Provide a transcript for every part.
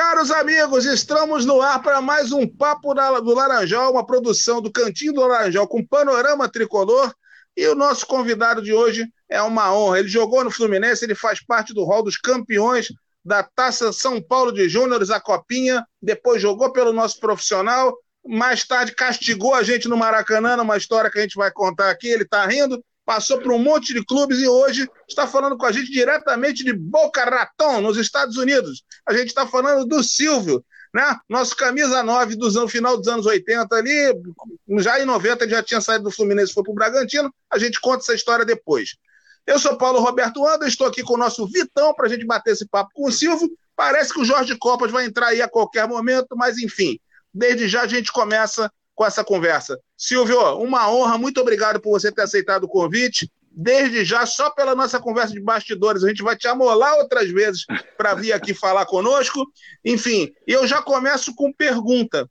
Caros amigos, estamos no ar para mais um Papo do Laranjal, uma produção do Cantinho do Laranjal com panorama tricolor. E o nosso convidado de hoje é uma honra. Ele jogou no Fluminense, ele faz parte do rol dos campeões da Taça São Paulo de Júniores, a Copinha, depois jogou pelo nosso profissional, mais tarde castigou a gente no Maracanã, numa história que a gente vai contar aqui, ele está rindo, passou por um monte de clubes e hoje está falando com a gente diretamente de Boca Raton, nos Estados Unidos. A gente está falando do Silvio, né? Nosso camisa 9 dos no final dos anos 80 ali, já em 90 ele já tinha saído do Fluminense e foi para o Bragantino. A gente conta essa história depois. Eu sou Paulo Roberto Anda, estou aqui com o nosso Vitão para a gente bater esse papo com o Silvio. Parece que o Jorge Copas vai entrar aí a qualquer momento, mas enfim, desde já a gente começa com essa conversa. Silvio, uma honra, muito obrigado por você ter aceitado o convite. Desde já, só pela nossa conversa de bastidores, a gente vai te amolar outras vezes para vir aqui falar conosco. Enfim, eu já começo com pergunta.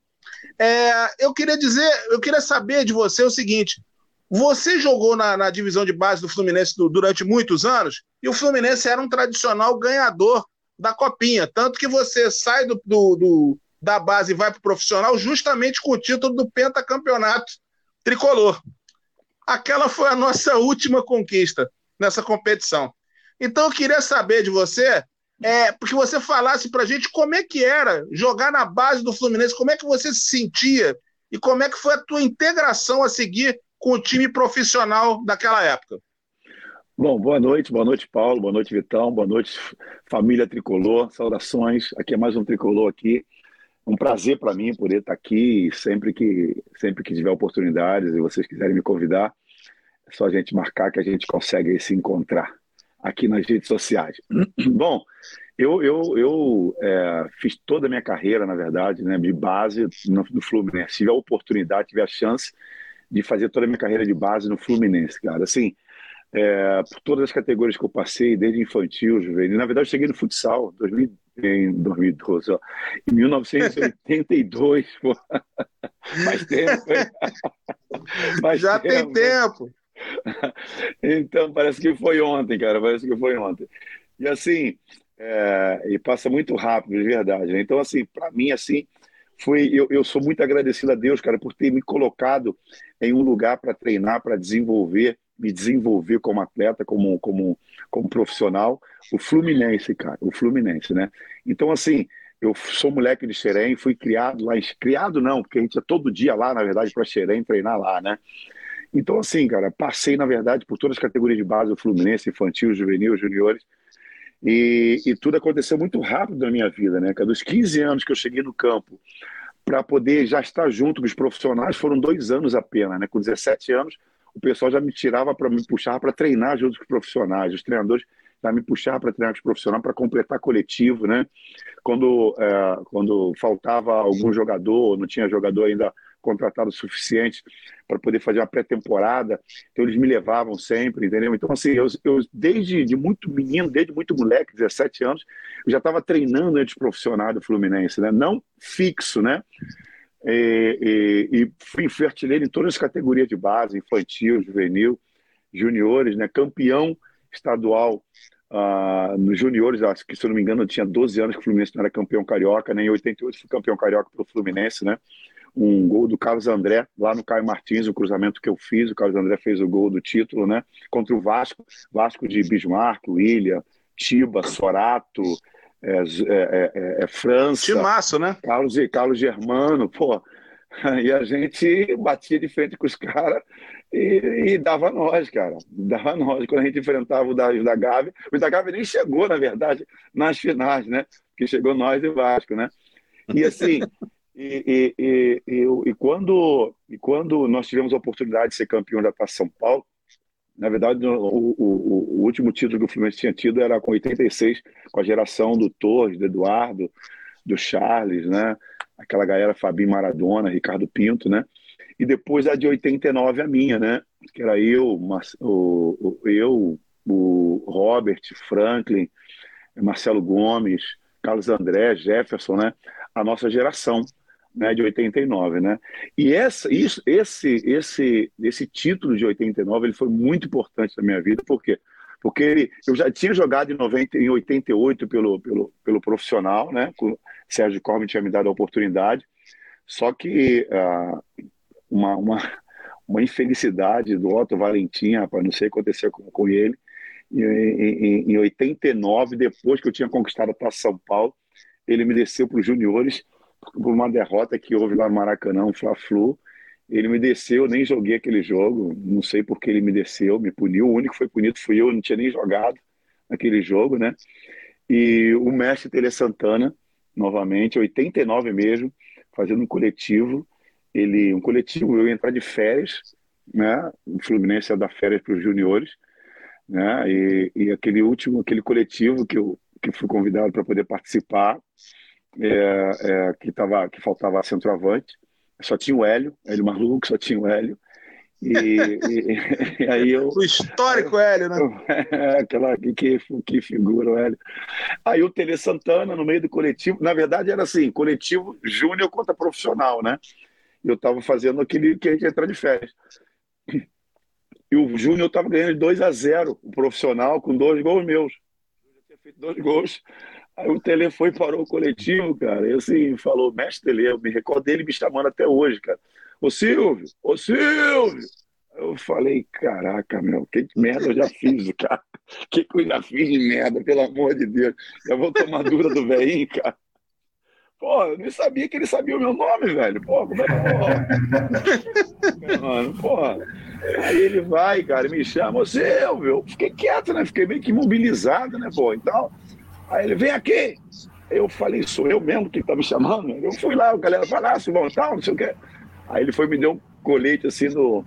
É, eu queria dizer, eu queria saber de você o seguinte: você jogou na, na divisão de base do Fluminense do, durante muitos anos, e o Fluminense era um tradicional ganhador da Copinha. Tanto que você sai do, do, do da base vai para o profissional justamente com o título do pentacampeonato tricolor. Aquela foi a nossa última conquista nessa competição. Então eu queria saber de você, é, porque você falasse para a gente como é que era jogar na base do Fluminense, como é que você se sentia e como é que foi a tua integração a seguir com o time profissional daquela época. Bom, boa noite, boa noite, Paulo, boa noite, Vitão, boa noite, família tricolor, saudações. Aqui é mais um tricolor aqui um prazer para mim poder estar aqui sempre que sempre que tiver oportunidades e vocês quiserem me convidar, é só a gente marcar que a gente consegue se encontrar aqui nas redes sociais. Bom, eu, eu, eu é, fiz toda a minha carreira, na verdade, né, de base no, no Fluminense. Tive a oportunidade, tive a chance de fazer toda a minha carreira de base no Fluminense, cara. Assim, é, por todas as categorias que eu passei, desde infantil, juvenil. Na verdade, eu cheguei no futsal, 2000, em 2012, ó. Em 1982, pô. Mais tempo, Já tempo. tem tempo. Então, parece que foi ontem, cara, parece que foi ontem. E assim, é, e passa muito rápido, de verdade. Né? Então, assim, para mim, assim, foi, eu, eu sou muito agradecido a Deus, cara, por ter me colocado em um lugar para treinar, para desenvolver, me desenvolver como atleta, como, como, como profissional, o Fluminense, cara, o Fluminense, né? Então, assim, eu sou moleque de Xerém, fui criado lá, criado não, porque a gente ia todo dia lá, na verdade, para Xerém treinar lá, né? Então, assim, cara, passei, na verdade, por todas as categorias de base do Fluminense, infantil, juvenil, juniores, e, e tudo aconteceu muito rápido na minha vida, né? Dos 15 anos que eu cheguei no campo para poder já estar junto com os profissionais, foram dois anos apenas, né? Com 17 anos, o pessoal já me tirava para me puxar para treinar junto com os profissionais, os treinadores já me puxar para treinar com os profissionais para completar coletivo, né? Quando, é, quando faltava algum jogador, não tinha jogador ainda contratado o suficiente para poder fazer uma pré-temporada, então eles me levavam sempre, entendeu? Então, assim, eu, eu desde de muito menino, desde muito moleque, 17 anos, eu já estava treinando antes profissional do Fluminense, né? Não fixo, né? E, e, e fui artilheiro em todas as categorias de base, infantil, juvenil, juniores, né? Campeão estadual uh, nos juniores, acho que se eu não me engano, eu tinha 12 anos que o Fluminense não era campeão carioca, né? Em 88 fui campeão carioca pelo Fluminense, né? Um gol do Carlos André, lá no Caio Martins, o cruzamento que eu fiz, o Carlos André fez o gol do título, né? Contra o Vasco, Vasco de Bismarck, William, Tiba, Sorato, é, é, é, é França. Timaço, né? Carlos, Carlos Germano, pô. E a gente batia de frente com os caras e, e, dava nós, cara. Dava nós. Quando a gente enfrentava o da, da Gávea, o da Gávea nem chegou, na verdade, nas finais, né? Porque chegou nós e Vasco, né? E assim, e, e, e, e, quando, e quando nós tivemos a oportunidade de ser campeão da Taça São Paulo, na verdade, o, o, o, último título que o Fluminense tinha tido era com 86, com a geração do Torres, do Eduardo, do Charles, né? Aquela galera Fabinho Maradona, Ricardo Pinto, né? E depois a de 89, a minha, né? Que era eu, o, eu, o Robert, Franklin, Marcelo Gomes, Carlos André, Jefferson, né? A nossa geração né, de 89, né? E essa, isso, esse, esse, esse título de 89 ele foi muito importante na minha vida, por quê? Porque ele, eu já tinha jogado em, 90, em 88 pelo, pelo, pelo profissional, né? Sérgio Corme tinha me dado a oportunidade. Só que uh, uma, uma, uma, infelicidade do Otto Valentim, rapaz, não sei o que aconteceu com, com ele. Em, em, em 89, depois que eu tinha conquistado para São Paulo, ele me desceu para os juniores por uma derrota que houve lá no Maracanã, um Fla-Flu. Ele me desceu, nem joguei aquele jogo, não sei por que ele me desceu, me puniu. O único que foi punido fui eu, não tinha nem jogado aquele jogo, né? E o mestre Tele Santana, novamente, 89 mesmo, fazendo um coletivo. Ele, um coletivo, eu ia entrar de férias, né? O Fluminense ia dar férias para os juniores, né? E, e aquele último, aquele coletivo que eu que fui convidado para poder participar, é, é, que tava, que faltava centroavante, só tinha o Hélio, Hélio maluco, só tinha o Hélio. E, e, e, aí eu. O histórico Hélio, né? É, aquela que, que, figura o Hélio. Aí o Tele Santana, no meio do coletivo, na verdade era assim: coletivo júnior contra profissional, né? Eu estava fazendo aquele que a gente entra de férias. E o Júnior estava ganhando de 2 a 0 o profissional, com dois gols meus. Eu tinha feito dois gols. Aí o Tele foi parou o coletivo, cara, e assim, falou, mestre Tele, eu me recordo dele me chamando até hoje, cara. Ô Silvio, ô Silvio! Eu falei, caraca, meu, que merda eu já fiz, cara. Que que eu já fiz de merda, pelo amor de Deus. Eu vou tomar dura do velhinho, cara. Pô, eu nem sabia que ele sabia o meu nome, velho. Pô, como é que Mano, porra. Aí ele vai, cara, me chama, ô Silvio. Fiquei quieto, né? Fiquei meio que imobilizado, né, pô? Então, aí ele, vem aqui. Eu falei, sou eu mesmo que tá me chamando? Eu fui lá, a galera falou, ah, Silvão, tal, não sei o quê. Aí ele foi me deu um colete assim do,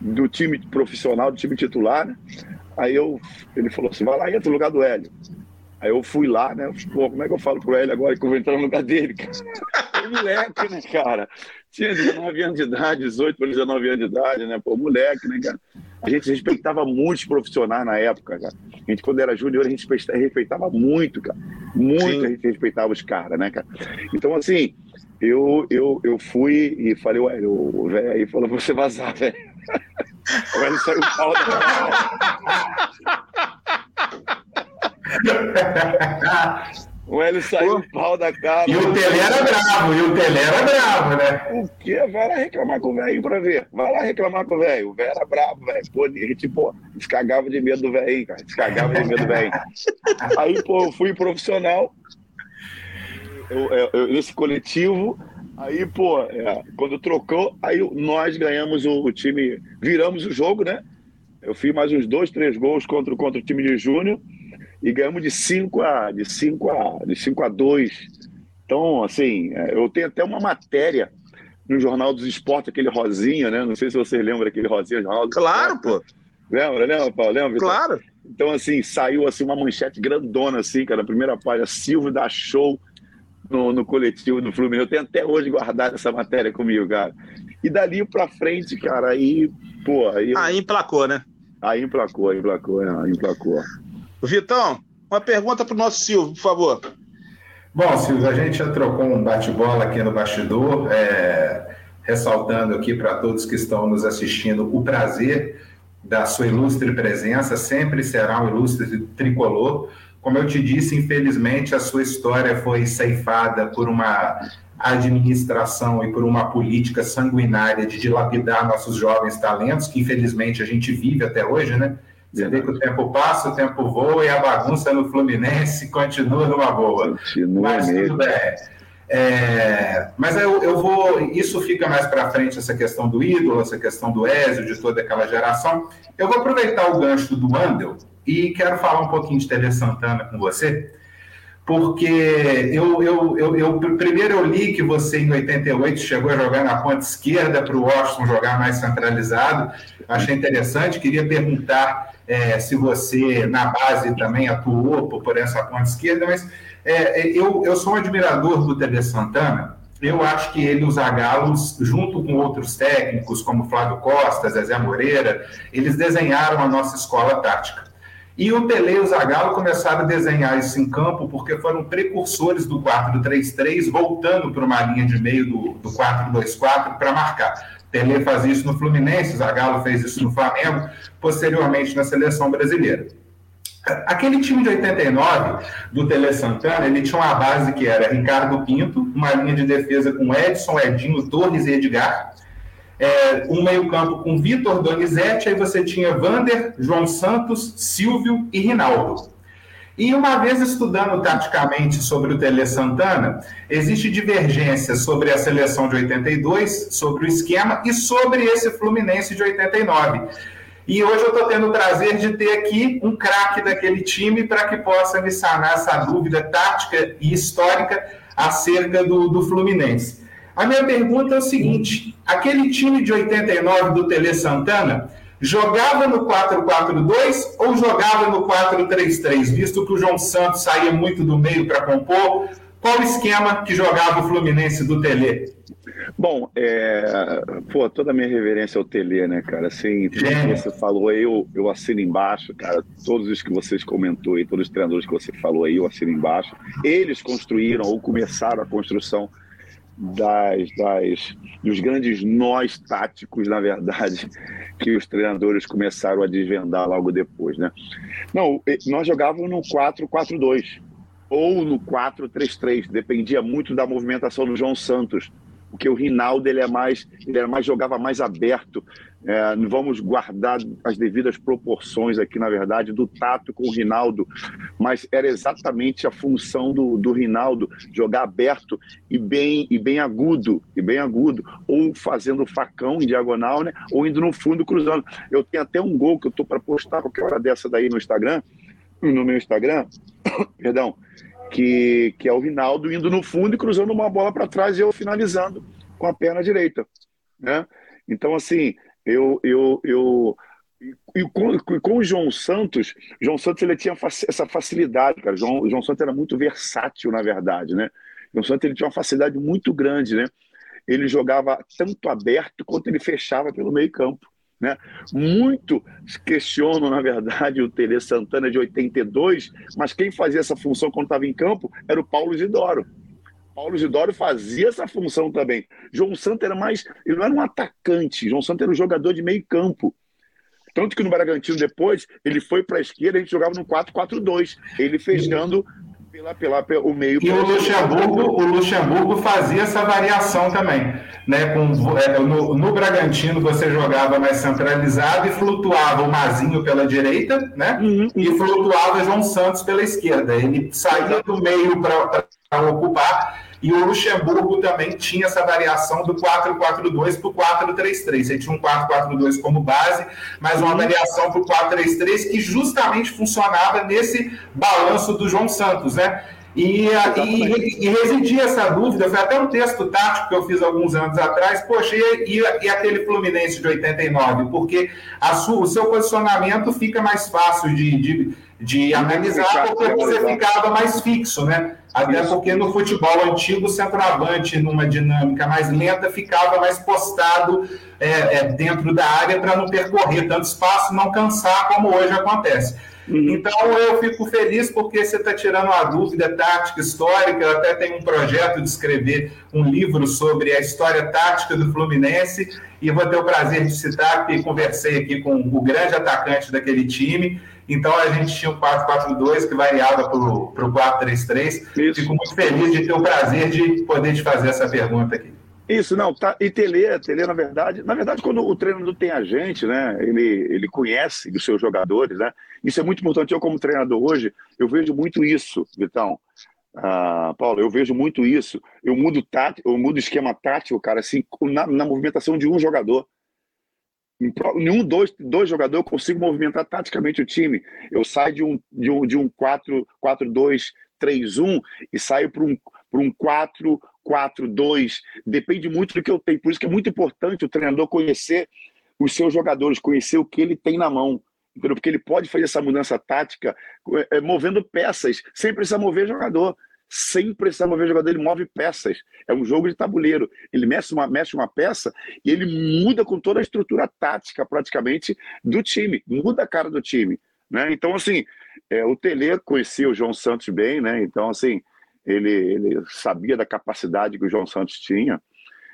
do time profissional, do time titular, né? Aí eu, ele falou assim, vai lá entra no lugar do Hélio. Aí eu fui lá, né? Pô, como é que eu falo pro Hélio agora que eu vou entrar no lugar dele, cara? moleque, né, cara? Tinha 19 anos de idade, 18 para 19 anos de idade, né? Pô, moleque, né, cara? A gente respeitava muito os profissionais na época, cara. A gente, quando era júnior, a gente respeitava muito, cara. Muito Sim. a gente respeitava os caras, né, cara? Então, assim, eu, eu, eu fui e falei, ué, o velho aí falou pra você vazar, velho. O velho saiu pau da O Hélio saiu o pau da cara. E o Telé era bravo, e o Telé era bravo, né? O quê? Vai lá reclamar com o velho pra ver. Vai lá reclamar com o velho. O velho era bravo, velho. Pô, gente, pô, descagava de medo do velho, cara. Descagava de medo do velho. Aí, pô, eu fui profissional eu, eu, esse coletivo. Aí, pô, é, quando trocou, aí nós ganhamos o, o, time, viramos o jogo, né? Eu fiz mais uns dois, três gols contra, contra o time de Júnior e ganhamos de 5 a de 5 a de 5 a 2. Então, assim, é, eu tenho até uma matéria no Jornal dos Esportes, aquele rosinha, né? Não sei se você lembra aquele rosinha, Jornal dos Claro, pô. Lembra, lembra, Paulo? Lembra? Claro. Então, assim, saiu assim uma manchete grandona, assim, cara, na primeira página, Silvio dá show no, no coletivo do Fluminense. Eu tenho até hoje guardado essa matéria comigo, cara. E dali pra frente, cara, aí, pô. Aí, aí emplacou, né? Aí emplacou, aí emplacou, aí emplacou. Vitão, uma pergunta pro nosso Silvio, por favor. Bom, Silvio, a gente já trocou um bate-bola aqui no bastidor, é, ressaltando aqui para todos que estão nos assistindo o prazer da sua ilustre presença, sempre será um ilustre tricolor. Como eu te disse, infelizmente a sua história foi ceifada por uma administração e por uma política sanguinária de dilapidar nossos jovens talentos, que infelizmente a gente vive até hoje, né? Você vê que o tempo passa, o tempo voa e a bagunça no Fluminense continua numa boa. Continua Mas mesmo. tudo bem. É, mas eu, eu, vou. Isso fica mais para frente, essa questão do ídolo, essa questão do Ézio, de toda aquela geração. Eu vou aproveitar o gancho do Andel e quero falar um pouquinho de Tele Santana com você, porque eu, eu, eu, eu, primeiro eu li que você em 88 chegou a jogar na ponta esquerda para o Washington jogar mais centralizado, achei interessante, queria perguntar é, se você na base também atuou por, por essa ponta esquerda, mas é, eu, eu sou um admirador do Tele Santana, eu acho que ele os Agalos, junto com outros técnicos, como Flávio Costa, Zezé Moreira, eles desenharam a nossa escola tática. E o Tele e o Zagallo começaram a desenhar isso em campo porque foram precursores do 4-3-3, voltando para uma linha de meio do, do 4-2-4 para marcar. Tele fazia isso no Fluminense, Zagallo fez isso no Flamengo, posteriormente na seleção brasileira. Aquele time de 89 do Tele Santana, ele tinha uma base que era Ricardo Pinto, uma linha de defesa com Edson, Edinho, Torres e Edgar, é, um meio-campo com Vitor Donizete, aí você tinha Vander, João Santos, Silvio e Rinaldo. E uma vez estudando taticamente sobre o Tele Santana, existe divergência sobre a seleção de 82, sobre o esquema e sobre esse Fluminense de 89. E hoje eu estou tendo o prazer de ter aqui um craque daquele time para que possa me sanar essa dúvida tática e histórica acerca do, do Fluminense. A minha pergunta é o seguinte: aquele time de 89 do Tele Santana jogava no 4-4-2 ou jogava no 4-3-3, visto que o João Santos saía muito do meio para compor? Qual o esquema que jogava o Fluminense do Tele? Bom, é... pô, toda a minha reverência ao Tele, né, cara? Assim, tudo que você falou aí, eu, eu assino embaixo, cara. Todos os que vocês comentou aí, todos os treinadores que você falou aí, eu assino embaixo. Eles construíram ou começaram a construção das, das, dos grandes nós táticos, na verdade, que os treinadores começaram a desvendar logo depois, né? Não, nós jogávamos no 4-4-2 ou no 4-3-3, dependia muito da movimentação do João Santos porque o Rinaldo ele é mais, ele era mais jogava mais aberto. É, vamos guardar as devidas proporções aqui, na verdade, do tato com o Rinaldo, mas era exatamente a função do, do Rinaldo jogar aberto e bem e bem agudo e bem agudo, ou fazendo facão em diagonal, né? Ou indo no fundo cruzando. Eu tenho até um gol que eu estou para postar qualquer hora dessa daí no Instagram, no meu Instagram, perdão que, que é o Rinaldo indo no fundo e cruzando uma bola para trás e eu finalizando com a perna direita. Né? Então, assim, eu. eu, eu e com, com o João Santos, João Santos ele tinha essa facilidade, cara. João, João Santos era muito versátil, na verdade, né? João Santos ele tinha uma facilidade muito grande, né? Ele jogava tanto aberto quanto ele fechava pelo meio campo. Né? Muito questionam, na verdade, o Tele Santana de 82, mas quem fazia essa função quando estava em campo era o Paulo Isidoro. Paulo Isidoro fazia essa função também. João Santos era mais. Ele não era um atacante, João Santos era um jogador de meio campo. Tanto que no Bragantino depois, ele foi para a esquerda, a gente jogava no 4-4-2, ele fechando pela, pela, pela, o meio. E o Luxemburgo, o Luxemburgo fazia essa variação também. Né? Com, é, no, no, Bragantino você jogava mais centralizado e flutuava o Mazinho pela direita, né? Uhum. E flutuava João Santos pela esquerda. Ele saía do meio para ocupar e o Luxemburgo também tinha essa variação do 4-4-2 para o 4-3-3. Você tinha um 4-4-2 como base, mas uma variação para o 4-3-3 que justamente funcionava nesse balanço do João Santos, né? E, e, e, residia essa dúvida, foi até um texto tático que eu fiz alguns anos atrás, poxa, e, e aquele Fluminense de 89? Porque sua, o seu posicionamento fica mais fácil de, de, de analisar, porque você ficava mais fixo, né? Até porque no futebol antigo, o centroavante, numa dinâmica mais lenta, ficava mais postado é, é, dentro da área para não percorrer tanto espaço, não cansar, como hoje acontece. Uhum. Então eu fico feliz porque você está tirando uma dúvida tática histórica. Eu até tenho um projeto de escrever um livro sobre a história tática do Fluminense e vou ter o prazer de citar que conversei aqui com o grande atacante daquele time então a gente tinha o 4-4-2 que variava para o 4-3-3. Fico muito feliz de ter o prazer de poder te fazer essa pergunta aqui. Isso, não, tá, e Tele, Tele, na verdade, na verdade, quando o treinador tem a gente, né, ele, ele conhece os seus jogadores, né, isso é muito importante. Eu, como treinador hoje, eu vejo muito isso, Vitão. Ah, Paulo, eu vejo muito isso. Eu mudo, tático, eu mudo esquema tático, cara, assim, na, na movimentação de um jogador. Em nenhum dois, dois jogadores eu consigo movimentar taticamente o time. Eu saio de um, de um, de um 4-2-3-1 e saio para um, um 4-4-2. Depende muito do que eu tenho. Por isso que é muito importante o treinador conhecer os seus jogadores, conhecer o que ele tem na mão. Porque ele pode fazer essa mudança tática é, movendo peças, sem precisar mover jogador sem precisar mover o jogador, ele move peças. É um jogo de tabuleiro. Ele mexe uma, mexe uma peça e ele muda com toda a estrutura tática, praticamente, do time. Muda a cara do time. Né? Então, assim, é, o Tele conhecia o João Santos bem, né? Então, assim, ele, ele sabia da capacidade que o João Santos tinha.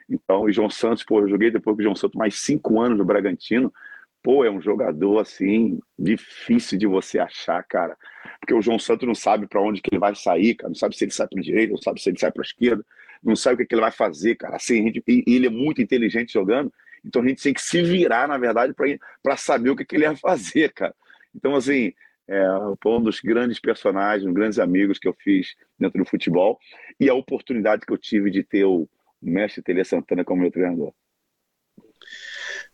Então, o João Santos, pô, eu joguei depois com o João Santos mais cinco anos no Bragantino. Pô, é um jogador assim, difícil de você achar, cara. Porque o João Santos não sabe para onde que ele vai sair, cara. Não sabe se ele sai para direita, não sabe se ele sai para esquerda, não sabe o que, que ele vai fazer, cara. Assim, gente, e ele é muito inteligente jogando, então a gente tem que se virar, na verdade, para saber o que, que ele ia fazer, cara. Então, assim, é, foi um dos grandes personagens, um grandes amigos que eu fiz dentro do futebol e a oportunidade que eu tive de ter o mestre Tele Santana como meu treinador.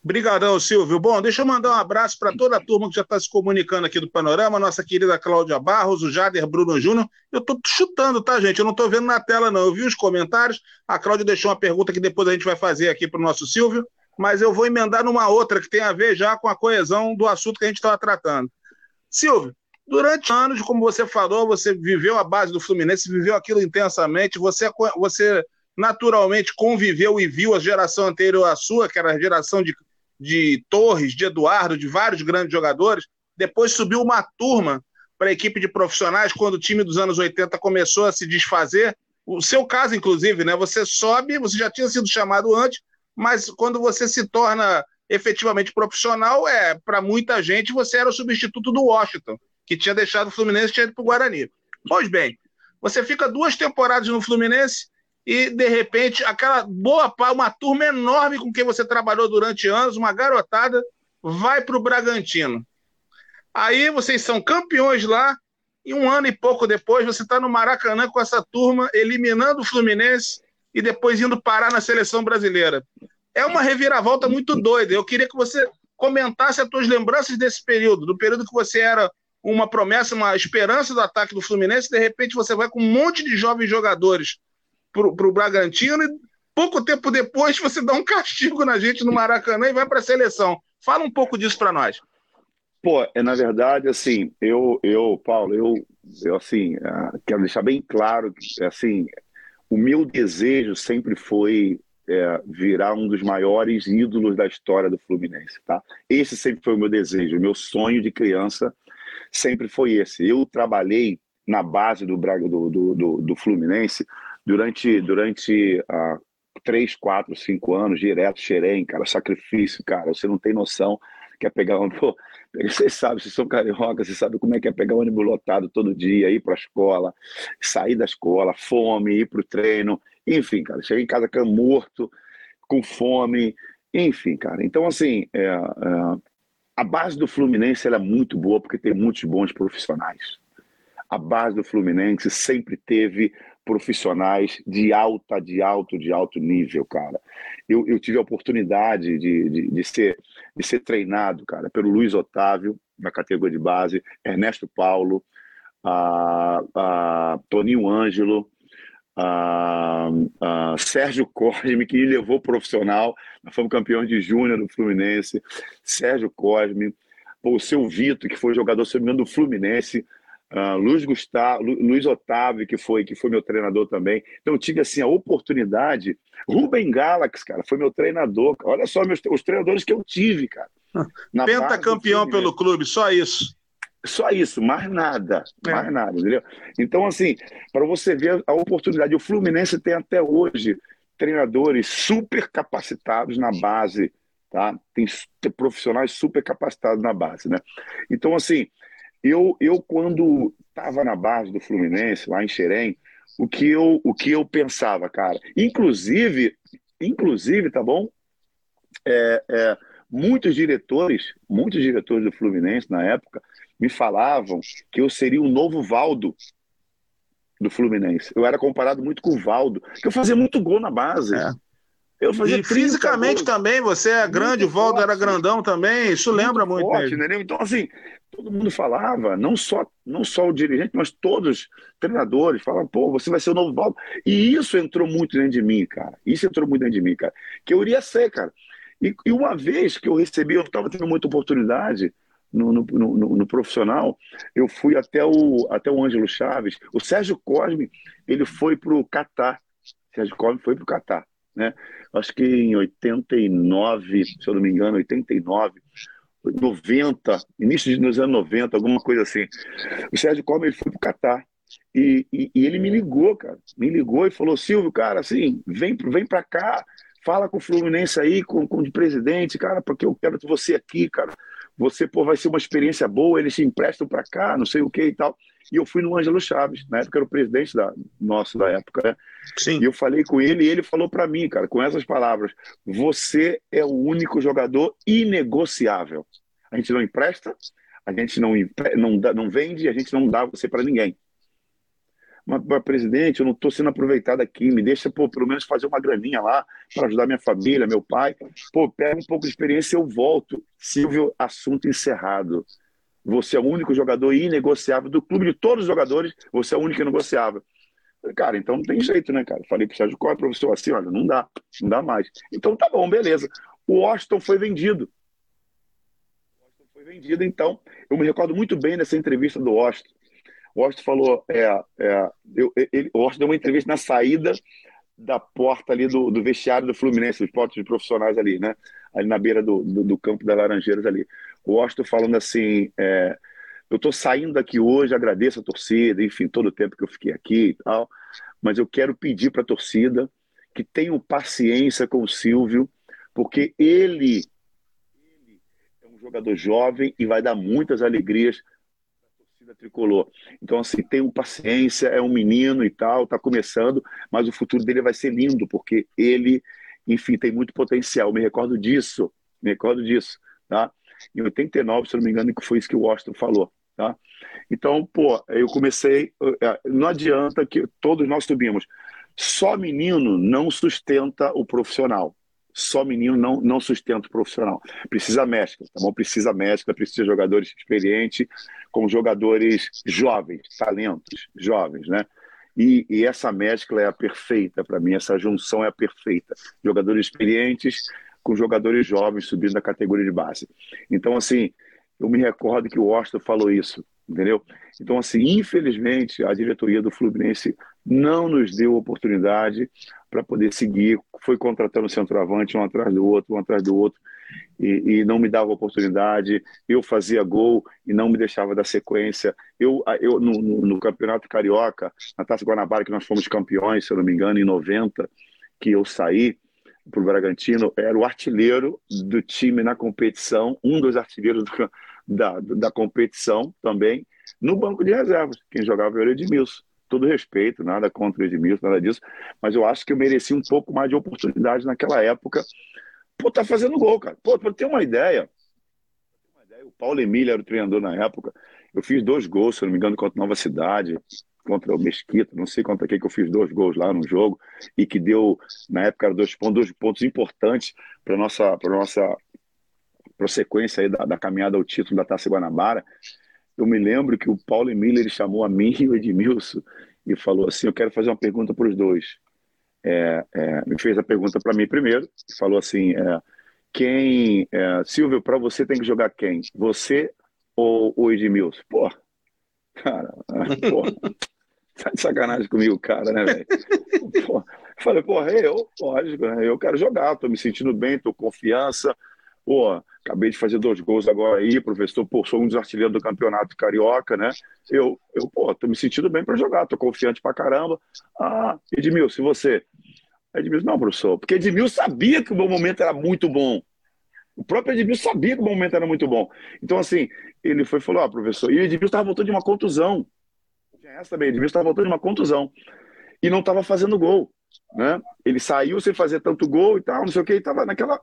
Obrigadão, Silvio. Bom, deixa eu mandar um abraço para toda a turma que já está se comunicando aqui do Panorama, nossa querida Cláudia Barros, o Jader Bruno Júnior. Eu estou chutando, tá, gente? Eu não estou vendo na tela, não. Eu vi os comentários. A Cláudia deixou uma pergunta que depois a gente vai fazer aqui para o nosso Silvio, mas eu vou emendar numa outra que tem a ver já com a coesão do assunto que a gente estava tratando. Silvio, durante anos, como você falou, você viveu a base do Fluminense, viveu aquilo intensamente, você, você naturalmente conviveu e viu a geração anterior à sua, que era a geração de de Torres, de Eduardo, de vários grandes jogadores. Depois subiu uma turma para a equipe de profissionais quando o time dos anos 80 começou a se desfazer. O seu caso, inclusive, né? Você sobe, você já tinha sido chamado antes, mas quando você se torna efetivamente profissional, é para muita gente você era o substituto do Washington, que tinha deixado o Fluminense e tinha ido para o Guarani. Pois bem, você fica duas temporadas no Fluminense, e de repente aquela boa uma turma enorme com quem você trabalhou durante anos, uma garotada, vai para o Bragantino. Aí vocês são campeões lá e um ano e pouco depois você está no Maracanã com essa turma eliminando o Fluminense e depois indo parar na seleção brasileira. É uma reviravolta muito doida. Eu queria que você comentasse as suas lembranças desse período, do período que você era uma promessa, uma esperança do ataque do Fluminense, de repente você vai com um monte de jovens jogadores para o Bragantino e pouco tempo depois você dá um castigo na gente no Maracanã e vai para a seleção. Fala um pouco disso para nós. Pô, é na verdade assim, eu, eu, Paulo, eu, eu assim, uh, quero deixar bem claro que assim, o meu desejo sempre foi é, virar um dos maiores ídolos da história do Fluminense, tá? Esse sempre foi o meu desejo, o meu sonho de criança sempre foi esse. Eu trabalhei na base do, do, do, do Fluminense durante, durante uh, três, quatro, cinco anos, direto, xerém, cara, sacrifício, cara, você não tem noção que é pegar. Pô, você sabe, se são carioca, você sabe como é que é pegar ônibus lotado todo dia, ir para a escola, sair da escola, fome, ir para o treino, enfim, cara, cheguei em casa morto, com fome, enfim, cara. Então, assim, é, é, a base do Fluminense é muito boa porque tem muitos bons profissionais. A base do Fluminense sempre teve profissionais de alta, de alto, de alto nível, cara. Eu, eu tive a oportunidade de, de, de, ser, de ser treinado, cara, pelo Luiz Otávio, na categoria de base, Ernesto Paulo, a, a Toninho Ângelo, a, a Sérgio Cosme, que me levou profissional, nós fomos campeões de júnior do Fluminense, Sérgio Cosme, o seu Vitor, que foi jogador, se do Fluminense, Uh, Luiz Gustavo, Lu, Luiz Otávio, que foi, que foi meu treinador também. Então, eu tive assim, a oportunidade. Rubem Galax, cara, foi meu treinador. Olha só meus, os treinadores que eu tive, cara. Pentacampeão pelo clube, só isso. Só isso, mais nada, é. mais nada, entendeu? Então, assim, para você ver a oportunidade, o Fluminense tem até hoje treinadores super capacitados na base, tá? Tem, tem profissionais super capacitados na base, né? Então, assim, eu, eu quando estava na base do Fluminense, lá em Xerém, o que eu, o que eu pensava, cara, inclusive, inclusive, tá bom? É, é, muitos diretores, muitos diretores do Fluminense na época me falavam que eu seria o novo Valdo do Fluminense. Eu era comparado muito com o Valdo, que eu fazia muito gol na base. É. Eu fazia e fisicamente gols. também, você é grande, o Valdo era grandão também, isso muito lembra muito. Forte, entendeu? Então, assim, todo mundo falava, não só, não só o dirigente, mas todos os treinadores falavam, pô, você vai ser o novo Valdo. E isso entrou muito dentro de mim, cara. Isso entrou muito dentro de mim, cara. Que eu iria ser, cara. E, e uma vez que eu recebi, eu estava tendo muita oportunidade no, no, no, no, profissional, eu fui até o, até o Ângelo Chaves. O Sérgio Cosme, ele foi para o Catar. Sérgio Cosme foi para o Catar. Né? Acho que em 89, se eu não me engano, 89, 90, início dos anos 90, alguma coisa assim. O Sérgio Comer foi para o Catar. E, e, e, ele me ligou, cara. Me ligou e falou: Silvio, cara, assim, vem, vem para cá, fala com o Fluminense aí, com, com o presidente, cara, porque eu quero você aqui, cara. Você, pô, vai ser uma experiência boa, eles te emprestam para cá, não sei o que e tal. E eu fui no Ângelo Chaves, na época era o presidente da, nosso da época, né? Sim. E eu falei com ele e ele falou para mim, cara, com essas palavras: você é o único jogador inegociável. A gente não empresta, a gente não, não, dá, não vende, a gente não dá você para ninguém. Mas, presidente, eu não estou sendo aproveitado aqui, me deixa, pô, pelo menos fazer uma graninha lá para ajudar minha família, meu pai. Pô, pega um pouco de experiência e eu volto. Silvio, assunto encerrado. Você é o único jogador inegociável do clube de todos os jogadores, você é o único inegociável. Falei, cara, então não tem jeito, né, cara? Falei pro Sérgio Costa, professor, assim, olha, não dá, não dá mais. Então tá bom, beleza. O Washington foi vendido. O Washington foi vendido, então, eu me recordo muito bem dessa entrevista do Washington. O Washington falou, é, é, eu, ele, o Washington deu uma entrevista na saída da porta ali do, do vestiário do Fluminense, dos portos de profissionais ali, né? Ali na beira do, do, do campo das Laranjeiras ali. Washington falando assim, é, eu estou saindo daqui hoje, agradeço a torcida, enfim, todo o tempo que eu fiquei aqui e tal, mas eu quero pedir para a torcida que tenham paciência com o Silvio, porque ele, ele é um jogador jovem e vai dar muitas alegrias torcida tricolor. Então, assim, tenham paciência, é um menino e tal, está começando, mas o futuro dele vai ser lindo, porque ele, enfim, tem muito potencial. Me recordo disso, me recordo disso, tá? Em 89, se não me engano, que foi isso que o Washington falou, tá? Então, pô, eu comecei, é, não adianta que todos nós subimos. Só menino não sustenta o profissional só menino não, não sustenta o profissional. Precisa mescla, tá bom? Precisa mescla, precisa jogadores experientes com jogadores jovens, talentos jovens, né? E, e essa mescla é a perfeita para mim, essa junção é a perfeita. Jogadores experientes com jogadores jovens subindo da categoria de base. Então, assim, eu me recordo que o Washington falou isso, entendeu? Então, assim, infelizmente, a diretoria do Fluminense não nos deu oportunidade para poder seguir. Foi contratando centroavante um atrás do outro, um atrás do outro, e, e, não me dava oportunidade. Eu fazia gol e não me deixava dar sequência. Eu, eu no, no Campeonato Carioca, na Taça Guanabara, que nós fomos campeões, se eu não me engano, em 90, que eu saí para o Bragantino, era o artilheiro do time na competição, um dos artilheiros do, da, da competição também, no banco de reservas. Quem jogava era o Edmilson todo respeito, nada contra o Edmilson, nada disso, mas eu acho que eu mereci um pouco mais de oportunidade naquela época. Pô, tá fazendo gol, cara. Pô, pra ter uma ideia, o Paulo Emílio era o treinador na época. Eu fiz dois gols, se não me engano, contra Nova Cidade, contra o Mesquita, não sei contra quem que eu fiz dois gols lá no jogo, e que deu, na época, dois pontos, dois pontos importantes para nossa, para nossa pra sequência aí da, da caminhada ao título da Taça Guanabara eu me lembro que o Paulo Emílio ele chamou a mim e o Edmilson e falou assim: Eu quero fazer uma pergunta para os dois. É, é, me fez a pergunta para mim primeiro, e falou assim: é, Quem, é, Silvio, para você tem que jogar quem? Você ou o Edmilson? Pô, cara, pô, tá de sacanagem comigo, cara, né, velho? Falei, porra, eu, lógico, né? eu quero jogar, tô me sentindo bem, tô com confiança pô, acabei de fazer dois gols agora aí, professor, pô, sou um dos artilheiros do campeonato carioca, né? Eu, eu pô, tô me sentindo bem para jogar, tô confiante pra caramba. Ah, Edmilson, se você? Edmilson, não, professor, porque Edmilson sabia que o meu momento era muito bom. O próprio Edmilson sabia que o momento era muito bom. Então, assim, ele foi falou: ah, professor, e o Edmilson estava voltando de uma contusão. Essa também, Edmilson estava voltando de uma contusão. E não estava fazendo gol. Né? Ele saiu sem fazer tanto gol e tal, não sei o que, e estava naquela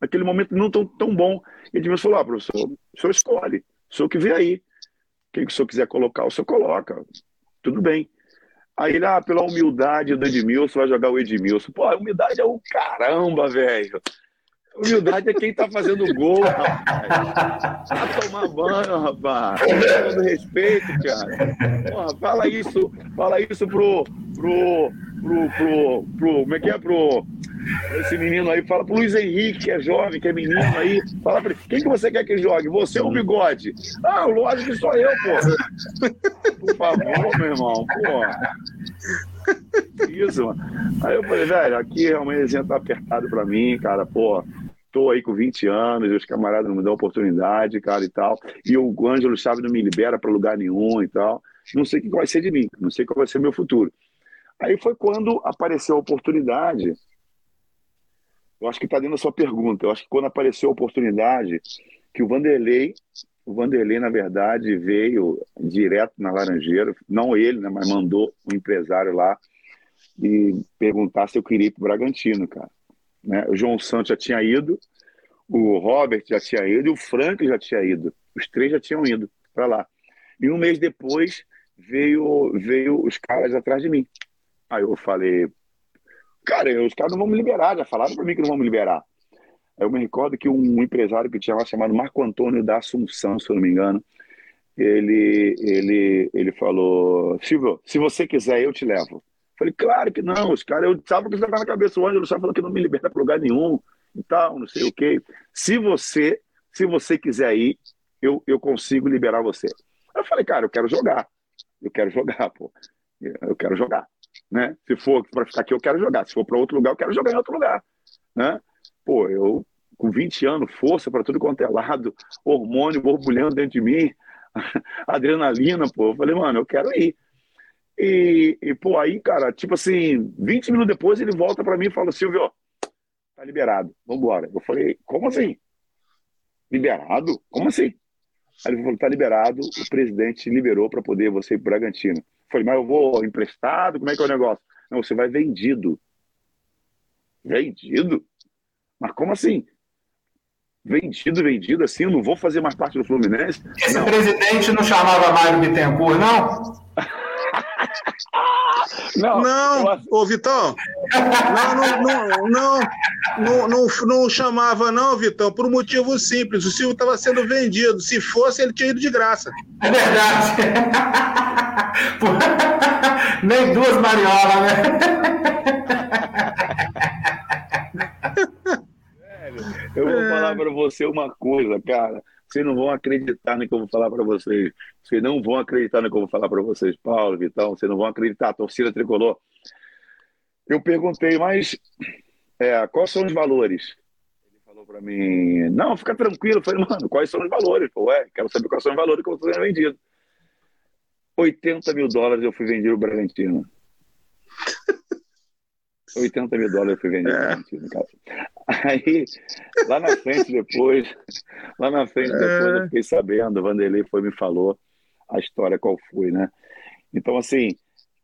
naquele momento não tão, tão bom. E Edmilson falou: ah, professor, o senhor escolhe, o senhor que vê aí. Quem que o senhor quiser colocar, o senhor coloca. Tudo bem. Aí ele, ah, pela humildade do Edmilson, vai jogar o Edmilson. Pô, a humildade é o caramba, velho. Humildade é quem tá fazendo gol, rapaz. Vai tomar banho, rapaz. Com respeito, cara. Porra, fala isso, fala isso pro, pro, pro, pro, pro, como é que é, pro, esse menino aí, fala pro Luiz Henrique, que é jovem, que é menino aí, fala pra ele, quem que você quer que jogue? Você ou o Bigode? Ah, lógico que sou eu, pô. Por favor, meu irmão, pô. Isso, mano. Aí eu falei, velho, aqui realmente a tá apertado pra mim, cara, pô. Tô aí com 20 anos, os camaradas não me dão oportunidade, cara, e tal. E o Ângelo Chaves não me libera para lugar nenhum e tal. Não sei o que vai ser de mim, não sei qual vai ser meu futuro. Aí foi quando apareceu a oportunidade eu acho que está dentro da sua pergunta. Eu acho que quando apareceu a oportunidade, que o Vanderlei, o Vanderlei, na verdade, veio direto na Laranjeira, não ele, né, mas mandou um empresário lá e perguntar se eu queria ir para o Bragantino, cara. Né? O João Santos já tinha ido, o Robert já tinha ido e o Frank já tinha ido. Os três já tinham ido para lá. E um mês depois veio veio os caras atrás de mim. Aí eu falei, cara, os caras não vão me liberar, já falaram para mim que não vão me liberar. Aí eu me recordo que um empresário que tinha lá chamado Marco Antônio da Assunção, se eu não me engano, ele, ele, ele falou, Silvio, se você quiser, eu te levo. Falei, claro que não, os caras, eu estava com isso na cabeça, o Ângelo só falou que não me libera para lugar nenhum e tal, não sei o quê. Se você, se você quiser ir, eu, eu consigo liberar você. Aí eu falei, cara, eu quero jogar. Eu quero jogar, pô. Eu quero jogar, né? Se for para ficar aqui, eu quero jogar. Se for para outro lugar, eu quero jogar em outro lugar, né? Pô, eu com 20 anos, força para tudo quanto é lado, hormônio borbulhando dentro de mim, adrenalina, pô. Eu falei, mano, eu quero ir. E, e, pô, aí, cara, tipo assim, 20 minutos depois ele volta para mim e fala, Silvio, tá liberado, vambora. Eu falei, como assim? Liberado? Como assim? Aí ele falou, tá liberado, o presidente liberou para poder você ir pro Bragantino. Eu falei, mas eu vou emprestado? Como é que é o negócio? Não, você vai vendido. Vendido? Mas como assim? Vendido, vendido assim, eu não vou fazer mais parte do Fluminense? Esse não. presidente não chamava Mário Bittencourt, não? Não, não ô Vitão, não, não, não, não, não, não, chamava, não, Vitão, por um motivo simples. O Silvio estava sendo vendido. Se fosse, ele tinha ido de graça. É verdade. Nem duas mariolas, né? Eu vou falar para você uma coisa, cara. Vocês não vão acreditar no que eu vou falar para vocês. Vocês não vão acreditar no que eu vou falar para vocês, Paulo, Vitão. Vocês não vão acreditar. torcida tricolor. Eu perguntei, mas é, quais são os valores? Ele falou para mim, não, fica tranquilo. Eu falei, mano, quais são os valores? Pô, ué, quero saber quais são os valores que eu estou sendo vendido. 80 mil dólares eu fui vendido o Bragantino. 80 mil dólares eu fui vendido é. Aí, lá na frente depois, lá na frente depois eu é. fiquei sabendo, o Vanderlei foi me falou a história qual foi, né? Então, assim,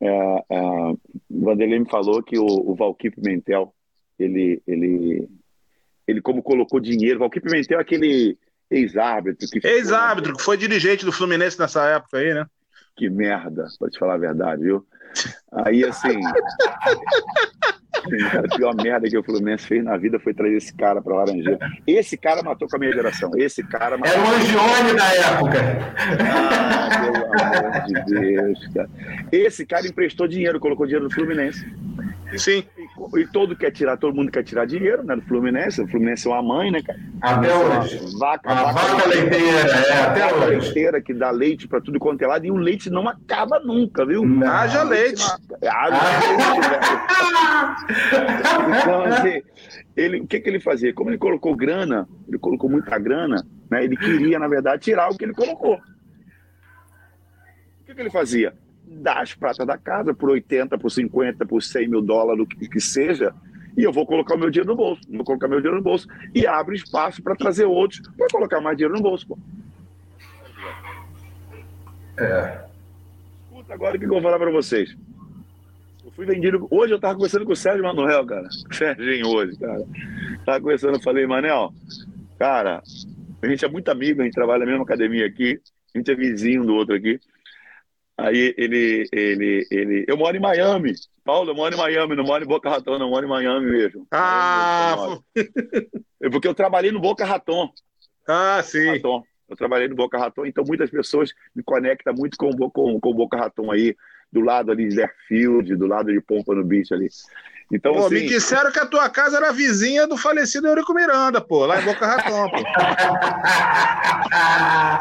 é, é, o Vanderlei me falou que o, o Valquí Pimentel, ele, ele, ele como colocou dinheiro, Valquí Pimentel é aquele ex-árbitro. Ex-árbitro, que foi dirigente do Fluminense nessa época aí, né? Que merda, pra te falar a verdade, viu? Aí, assim, Cara, a pior merda que o Fluminense fez na vida foi trazer esse cara para Laranjeira. Esse cara matou com a minha geração. Esse cara matou. Era o Angione da época. Ah, pelo amor de Deus, cara. Esse cara emprestou dinheiro, colocou dinheiro no Fluminense. Sim. E, todo quer tirar, todo mundo quer tirar dinheiro, né? Do Fluminense. O Fluminense é uma mãe, né, cara? Até é hoje. Vaca, a vaca, vaca leiteira, é, até vaca hoje. leiteira que dá leite para tudo quanto é lado e o leite não acaba nunca, viu? Não. Haja leite. Haja leite, velho. Então, assim, ele, o que, que ele fazia? Como ele colocou grana, ele colocou muita grana, né? Ele queria, na verdade, tirar o que ele colocou. O que, que ele fazia? Dar as pratas da casa por 80, por 50, por 100 mil dólares, o que, que seja, e eu vou colocar o meu dinheiro no bolso. Vou colocar meu dinheiro no bolso e abre espaço para trazer outros para colocar mais dinheiro no bolso. Pô. É. Escuta agora o que eu vou falar para vocês. Eu fui vendido. Hoje eu estava conversando com o Sérgio Manuel, cara. Serginho hoje, cara. Tava conversando, eu falei, Manel, cara, a gente é muito amigo, a gente trabalha na mesma academia aqui, a gente é vizinho do outro aqui. Aí ele, ele, ele. Eu moro em Miami. Paulo, eu moro em Miami, não moro em Boca Raton, não moro em Miami mesmo. Ah! É porque eu trabalhei no Boca Raton. Ah, sim. Raton. Eu trabalhei no Boca Raton, então muitas pessoas me conectam muito com, com, com o Boca Raton aí, do lado ali de Airfield, do lado de Pompa no Beach ali. Então, pô, assim... me disseram que a tua casa era vizinha do falecido Eurico Miranda, pô, lá em Boca Raton, pô.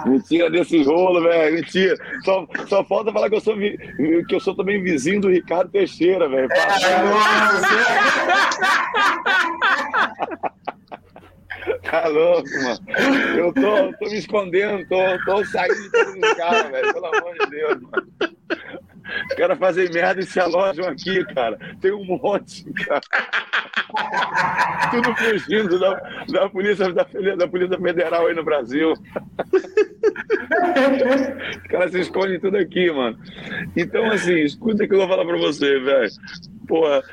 mentira desse rolo, velho, mentira. Só, só falta falar que eu, sou, que eu sou também vizinho do Ricardo Teixeira, velho. É, Tá louco, mano. Eu tô, tô me escondendo, tô, tô saindo de todos os caras, velho. Pelo amor de Deus, mano. Os caras fazem merda e se alojam aqui, cara. Tem um monte, cara. tudo fugindo da, da, polícia, da, da Polícia Federal aí no Brasil. Os caras se escondem tudo aqui, mano. Então, assim, escuta o que eu vou falar pra você, velho. Porra,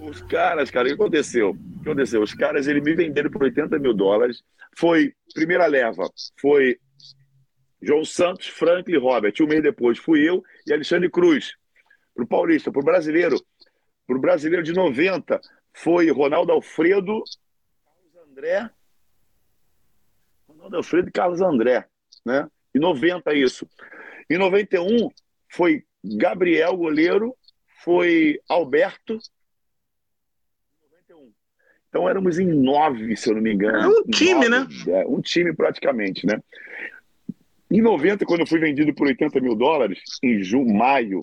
os caras, cara, o que aconteceu? O que aconteceu? Os caras, eles me venderam por 80 mil dólares. Foi, primeira leva, foi João Santos, Franklin e Robert. Um mês depois fui eu e Alexandre Cruz. Para o Paulista, para o brasileiro, para o brasileiro de 90, foi Ronaldo Alfredo, Carlos André. Ronaldo Alfredo e Carlos André, né? Em 90, isso. Em 91, foi Gabriel, goleiro, foi Alberto. 91. Então éramos em nove, se eu não me engano. É um time, nove, né? É, um time praticamente, né? Em 90, quando eu fui vendido por 80 mil dólares, em ju maio,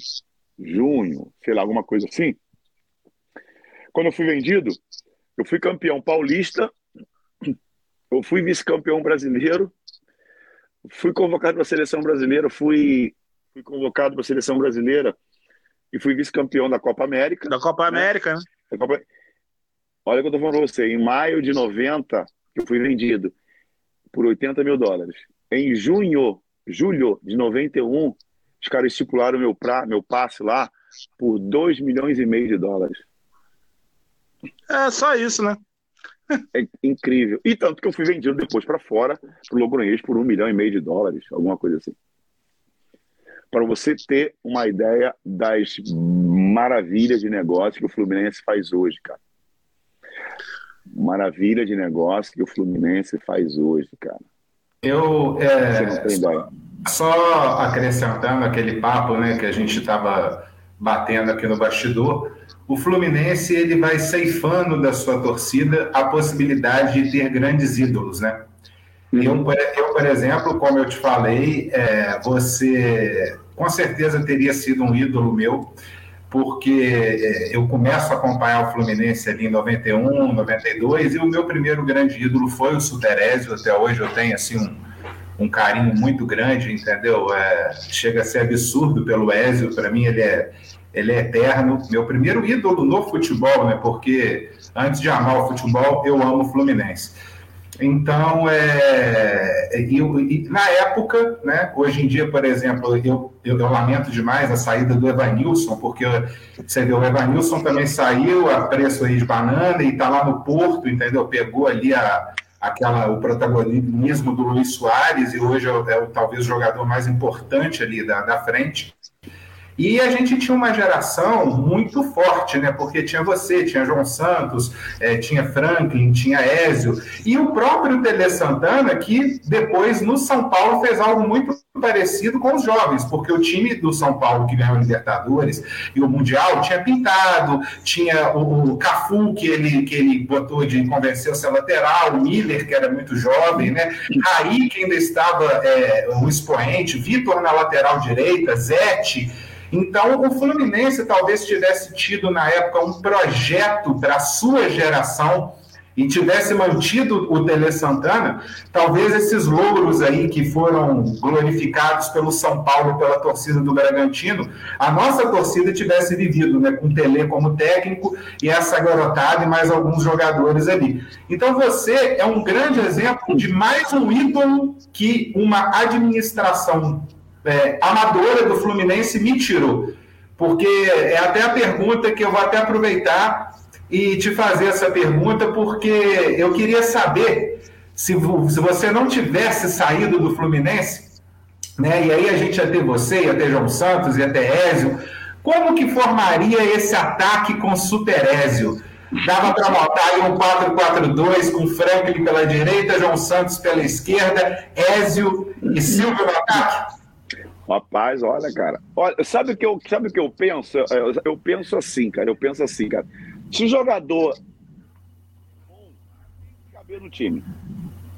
junho, sei lá, alguma coisa assim, quando eu fui vendido, eu fui campeão paulista, eu fui vice-campeão brasileiro, fui convocado para a seleção brasileira, fui, fui convocado para a seleção brasileira e fui vice-campeão da Copa América. Da Copa né? América, né? Copa... Olha o que eu estou falando para você, em maio de 90, eu fui vendido por 80 mil dólares. Em junho, julho de 91, os caras estipularam meu, pra, meu passe lá por 2 milhões e meio de dólares. É só isso, né? É incrível. E tanto que eu fui vendido depois para fora, para o Logroñês, por um milhão e meio de dólares, alguma coisa assim. Para você ter uma ideia das maravilhas de negócio que o Fluminense faz hoje, cara. Maravilha de negócio que o Fluminense faz hoje, cara. Eu é, só, só, acrescentando aquele papo né, que a gente estava batendo aqui no bastidor, o Fluminense ele vai ceifando da sua torcida a possibilidade de ter grandes ídolos, né? Uhum. Eu, eu, por exemplo, como eu te falei, é, você com certeza teria sido um ídolo meu, porque é, eu começo a acompanhar o Fluminense ali em 91, 92, e o meu primeiro grande ídolo foi o Suterésio, até hoje eu tenho assim um, um carinho muito grande, entendeu? É, chega a ser absurdo pelo Ézio, para mim ele é, ele é eterno, meu primeiro ídolo no futebol, né? Porque antes de amar o futebol, eu amo o Fluminense. Então, é, eu, na época, né, hoje em dia, por exemplo, eu, eu, eu, lamento demais a saída do Evanilson, porque você vê, o Evanilson também saiu a preço aí de banana e está lá no Porto, entendeu? Pegou ali a, aquela, o protagonismo do Luiz Soares e hoje é, é talvez o jogador mais importante ali da, da frente. E a gente tinha uma geração muito forte, né? Porque tinha você, tinha João Santos, é, tinha Franklin, tinha Ézio, e o próprio Tele Santana, que depois no São Paulo fez algo muito parecido com os jovens, porque o time do São Paulo que ganhou o Libertadores e o Mundial tinha pintado, tinha o, o Cafu que ele, que ele botou de convencer o seu lateral, o Miller, que era muito jovem, né? Raí, que ainda estava é, um expoente, Vitor na lateral direita, Zete. Então, o Fluminense talvez tivesse tido na época um projeto para a sua geração e tivesse mantido o Tele Santana, talvez esses louros aí que foram glorificados pelo São Paulo, pela torcida do Bragantino, a nossa torcida tivesse vivido, né, com o Tele como técnico e essa garotada e mais alguns jogadores ali. Então você é um grande exemplo de mais um ídolo que uma administração é, amadora do Fluminense me tirou. Porque é até a pergunta que eu vou até aproveitar e te fazer essa pergunta, porque eu queria saber se, se você não tivesse saído do Fluminense, né, e aí a gente ia ter você, ia ter João Santos, ia ter Ézio, como que formaria esse ataque com Super Ézio? Dava para montar aí um 4-4-2 com Franklin pela direita, João Santos pela esquerda, Ézio e Silvio no ataque? Rapaz, olha, cara. Olha, sabe o que eu, sabe o que eu penso? Eu, eu penso assim, cara. Eu penso assim, cara. Se o jogador bom, tem que caber no time.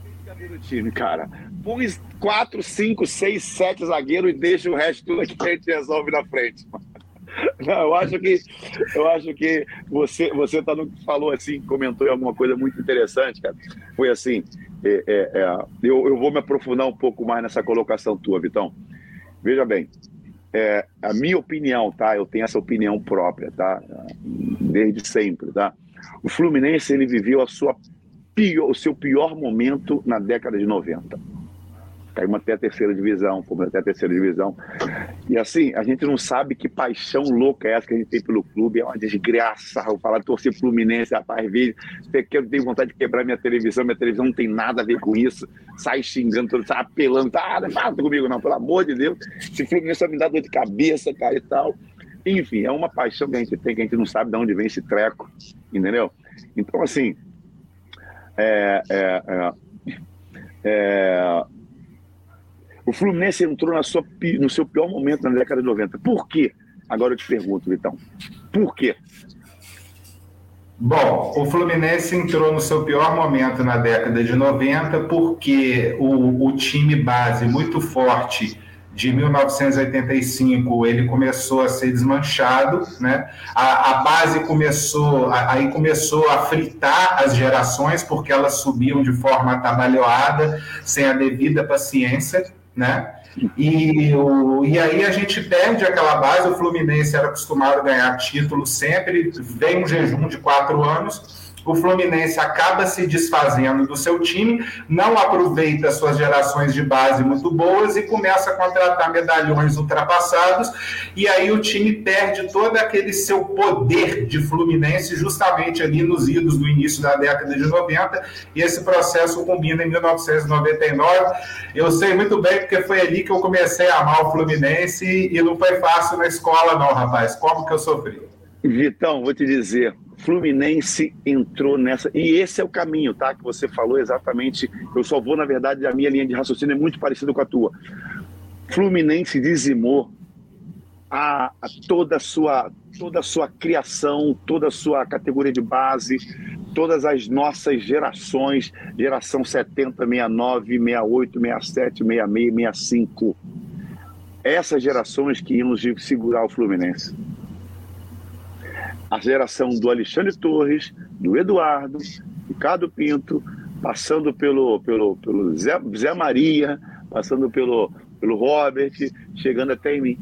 Tem que caber no time, cara. Põe quatro, cinco, seis, sete zagueiros e deixa o resto tudo aqui que a gente resolve na frente. Não, eu acho que eu acho que você você tá no falou assim, comentou alguma coisa muito interessante, cara. Foi assim, é, é, é, eu, eu vou me aprofundar um pouco mais nessa colocação tua, Vitão. Veja bem, é, a minha opinião, tá? Eu tenho essa opinião própria, tá? Desde sempre, tá? o Fluminense ele viveu a sua pior, o seu pior momento na década de 90 caímos até a terceira divisão, fomos até a terceira divisão. E assim, a gente não sabe que paixão louca é essa que a gente tem pelo clube, é uma desgraça. Eu falar torcer Fluminense, rapaz, vejo, eu tenho vontade de quebrar minha televisão, minha televisão não tem nada a ver com isso. Sai xingando, sai apelando, tá, não fala comigo não, pelo amor de Deus. Se Fluminense me dá dor de cabeça, cara, e tal. Enfim, é uma paixão que a gente tem, que a gente não sabe de onde vem esse treco, entendeu? Então, assim, é, é, é, é o Fluminense entrou na sua, no seu pior momento na década de 90. Por quê? Agora eu te pergunto, Vitão. Por quê? Bom, o Fluminense entrou no seu pior momento na década de 90 porque o, o time base muito forte de 1985 ele começou a ser desmanchado, né? A, a, base começou, aí começou a fritar as gerações porque elas subiam de forma atabalhoada, sem a devida paciência né? E, o, e aí a gente perde aquela base. O Fluminense era acostumado a ganhar título sempre, vem um jejum de quatro anos o Fluminense acaba se desfazendo do seu time, não aproveita suas gerações de base muito boas e começa a contratar medalhões ultrapassados, e aí o time perde todo aquele seu poder de Fluminense justamente ali nos idos do início da década de 90, e esse processo combina em 1999. Eu sei muito bem porque foi ali que eu comecei a amar o Fluminense e não foi fácil na escola não, rapaz. Como que eu sofri? Vitão, vou te dizer, Fluminense entrou nessa. E esse é o caminho, tá? Que você falou exatamente. Eu só vou, na verdade, a minha linha de raciocínio é muito parecida com a tua. Fluminense dizimou a, a, toda a sua toda a sua criação, toda a sua categoria de base, todas as nossas gerações, geração 70, 69, 68, 67, 66, 65. Essas gerações que iam segurar o Fluminense a geração do Alexandre Torres, do Eduardo, Ricardo Pinto, passando pelo, pelo, pelo Zé, Zé Maria, passando pelo, pelo Robert, chegando até em mim.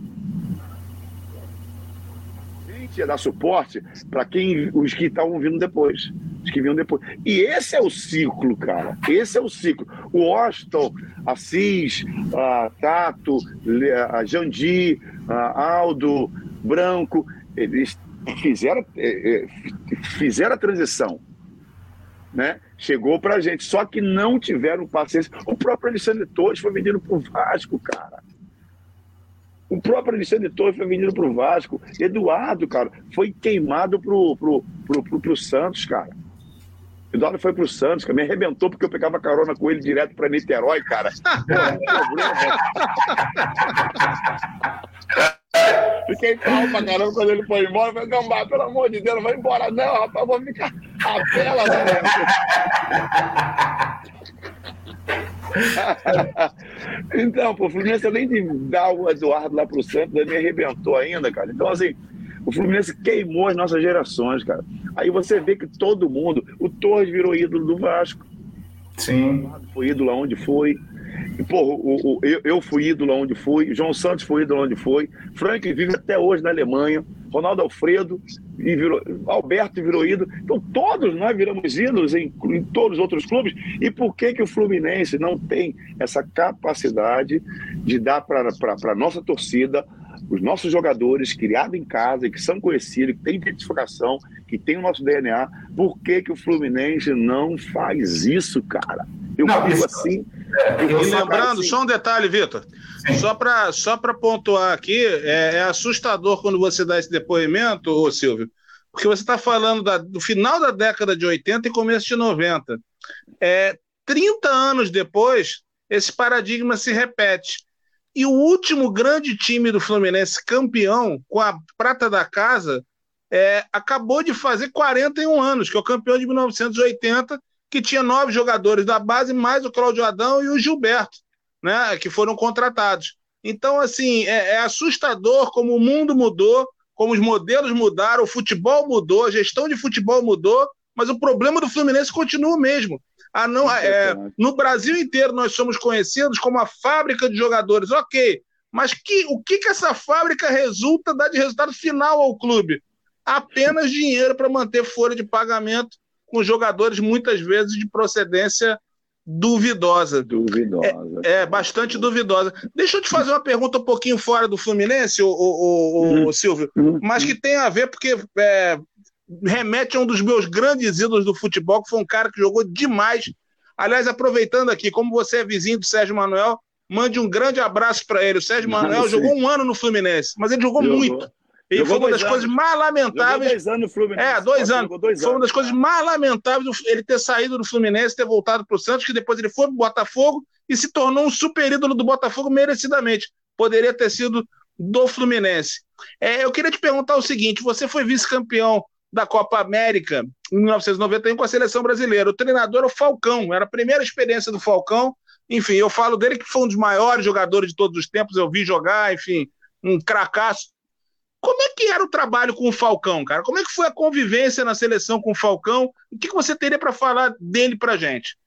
A gente ia dar suporte para quem os que estavam vindo depois, os que vinham depois. E esse é o ciclo, cara. Esse é o ciclo. O Austin, Assis, a Tato, a Jandi, a Aldo, Branco, eles fizeram, é, é, fizeram a transição. Né? Chegou pra gente, só que não tiveram paciência. O próprio Alexandre Torres foi vendido pro Vasco, cara. O próprio Alexandre Torres foi vendido pro Vasco. Eduardo, cara, foi queimado pro, pro, pro, pro, pro Santos, cara. Eduardo foi pro Santos, cara, me arrebentou porque eu pegava carona com ele direto para Niterói, cara. Pô, é problema. Fiquei calmo pra caramba quando ele foi embora. Eu falei, Gambá, pelo amor de Deus, não vai embora não, rapaz, vou ficar a vela, então, pô, o Fluminense, além de dar o Eduardo lá pro Santos, me arrebentou ainda, cara. Então, assim, o Fluminense queimou as nossas gerações, cara. Aí você vê que todo mundo, o Torres virou ídolo do Vasco. Sim. Foi ídolo aonde foi. Porra, o, o, eu, eu fui ídolo onde fui, João Santos foi ídolo onde foi, Frank vive até hoje na Alemanha, Ronaldo Alfredo e virou, Alberto virou ídolo. Então todos nós viramos ídolos em, em todos os outros clubes. E por que, que o Fluminense não tem essa capacidade de dar para a nossa torcida os nossos jogadores criados em casa, que são conhecidos, que têm identificação, que têm o nosso DNA, por que, que o Fluminense não faz isso, cara? Eu não, isso, assim. É, e lembrando, assim. só um detalhe, Vitor. Só para só pontuar aqui, é, é, assustador quando você dá esse depoimento, ô Silvio, porque você está falando da, do final da década de 80 e começo de 90. É, 30 anos depois, esse paradigma se repete. E o último grande time do Fluminense campeão, com a prata da casa, é, acabou de fazer 41 anos, que é o campeão de 1980, que tinha nove jogadores da base, mais o Cláudio Adão e o Gilberto, né, que foram contratados. Então, assim, é, é assustador como o mundo mudou, como os modelos mudaram, o futebol mudou, a gestão de futebol mudou, mas o problema do Fluminense continua o mesmo. A não, é, no Brasil inteiro nós somos conhecidos como a fábrica de jogadores, ok. Mas que, o que, que essa fábrica resulta, dá de resultado final ao clube? apenas dinheiro para manter folha de pagamento com jogadores muitas vezes de procedência duvidosa. Duvidosa. É, é, bastante duvidosa. Deixa eu te fazer uma pergunta um pouquinho fora do Fluminense, o, o, o, uhum. Silvio, uhum. mas que tem a ver porque é, remete a um dos meus grandes ídolos do futebol, que foi um cara que jogou demais. Aliás, aproveitando aqui, como você é vizinho do Sérgio Manuel, mande um grande abraço para ele. O Sérgio Manuel jogou um ano no Fluminense, mas ele jogou, jogou. muito. E jogou foi uma das anos. coisas mais lamentáveis. dois anos no Fluminense. É, dois anos. Dois foi uma das coisas mais lamentáveis ele ter saído do Fluminense, ter voltado para o Santos, que depois ele foi para o Botafogo e se tornou um super ídolo do Botafogo merecidamente. Poderia ter sido do Fluminense. É, eu queria te perguntar o seguinte: você foi vice-campeão da Copa América em 1991 com a seleção brasileira. O treinador era o Falcão, era a primeira experiência do Falcão. Enfim, eu falo dele que foi um dos maiores jogadores de todos os tempos, eu vi jogar, enfim, um cracaço. Como é que era o trabalho com o Falcão, cara? Como é que foi a convivência na seleção com o Falcão? O que, você teria para falar dele para gente?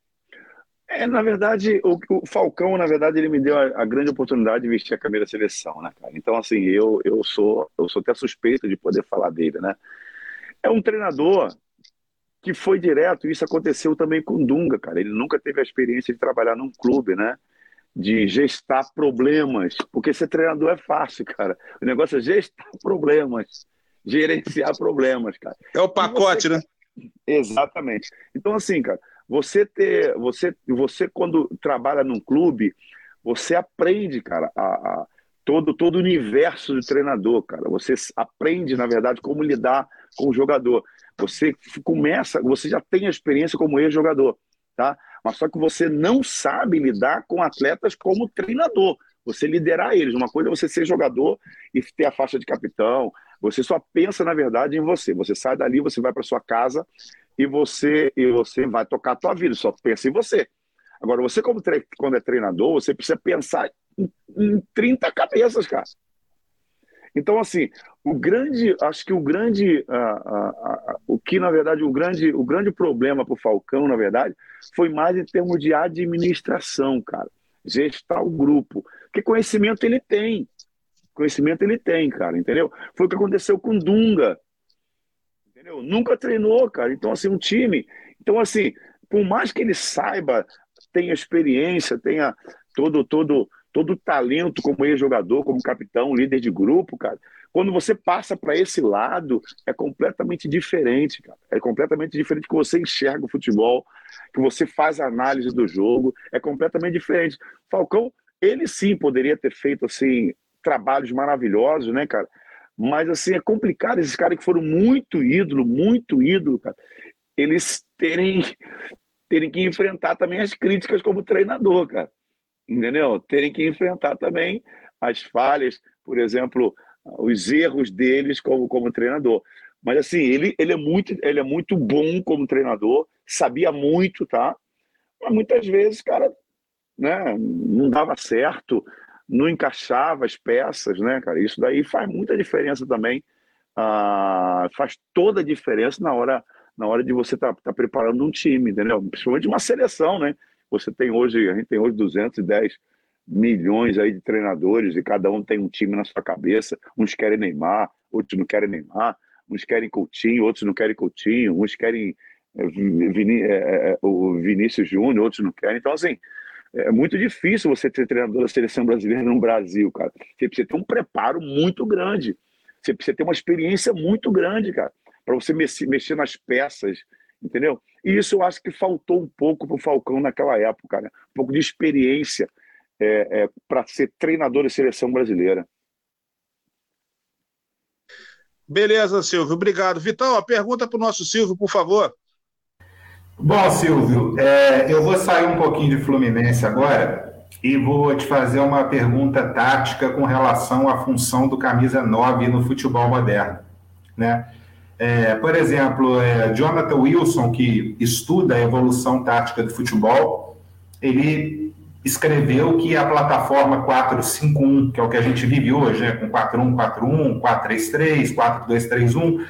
É, na verdade, o, o, Falcão, na verdade, ele me deu a, a, grande oportunidade de vestir a camisa da seleção, né, cara? Então, assim, eu, eu sou eu sou até suspeito de poder falar dele, né? É um treinador que foi direto, isso aconteceu também com o Dunga, cara. Ele nunca teve a experiência de trabalhar num clube, né? De gestar problemas, porque ser treinador é fácil, cara. O negócio é gestar problemas, gerenciar problemas, cara. É o pacote, você... né? Exatamente. Então, assim, cara, você ter, você, você quando trabalha num clube, você aprende, cara, a, a todo todo o universo do treinador, cara. Você aprende, na verdade, como lidar com o jogador. Você começa, você já tem a experiência como ex-jogador, tá? Mas só que você não sabe lidar com atletas como treinador. Você liderar eles. Uma coisa é você ser jogador e ter a faixa de capitão. Você só pensa, na verdade, em você. Você sai dali, você vai para sua casa e você e você vai tocar a tua vida. Só pensa em você. Agora, você como quando é treinador, você precisa pensar em, em 30 cabeças, cara. Então, assim, o grande, acho que o grande, o que na verdade o grande, o grande problema para o Falcão, na verdade, foi mais em termos de administração, cara, gestar o grupo, que conhecimento ele tem, conhecimento ele tem, cara, entendeu? Foi o que aconteceu com Dunga, entendeu? Nunca treinou, cara. Então, assim, um time, então assim, por mais que ele saiba, tenha experiência, tenha todo, todo todo o talento como ex-jogador, como capitão, líder de grupo, cara. Quando você passa para esse lado, é completamente diferente, cara. É completamente diferente que você enxerga o futebol, que você faz a análise do jogo, é completamente diferente. Falcão, ele sim poderia ter feito assim trabalhos maravilhosos, né, cara? Mas assim é complicado esses caras que foram muito ídolo, muito ídolo, cara. Eles terem terem que enfrentar também as críticas como treinador, cara entendeu? Terem que enfrentar também as falhas, por exemplo, os erros deles como, como treinador. Mas assim, ele, ele, é muito, ele é muito bom como treinador, sabia muito, tá? Mas muitas vezes, cara, né, não dava certo, não encaixava as peças, né, cara? Isso daí faz muita diferença também. Ah, faz toda a diferença na hora, na hora de você estar tá, tá preparando um time, entendeu? Principalmente uma seleção, né? Você tem hoje, a gente tem hoje 210 milhões aí de treinadores e cada um tem um time na sua cabeça. Uns querem Neymar, outros não querem Neymar, uns querem Coutinho, outros não querem Coutinho, uns querem eh, Viní é, é, o Vinícius Júnior, outros não querem. Então, assim, é muito difícil você ser treinador da seleção brasileira no Brasil, cara. Você precisa ter um preparo muito grande. Você precisa ter uma experiência muito grande, cara, para você mexer nas peças, entendeu? E isso eu acho que faltou um pouco para o Falcão naquela época, né? um pouco de experiência é, é, para ser treinador de seleção brasileira. Beleza, Silvio, obrigado. Vitão, a pergunta para o nosso Silvio, por favor. Bom, Silvio, é, eu vou sair um pouquinho de Fluminense agora e vou te fazer uma pergunta tática com relação à função do camisa 9 no futebol moderno. Né? É, por exemplo, é, Jonathan Wilson, que estuda a evolução tática do futebol, ele escreveu que a plataforma 451, que é o que a gente vive hoje, né, com 4141, 433, 4231,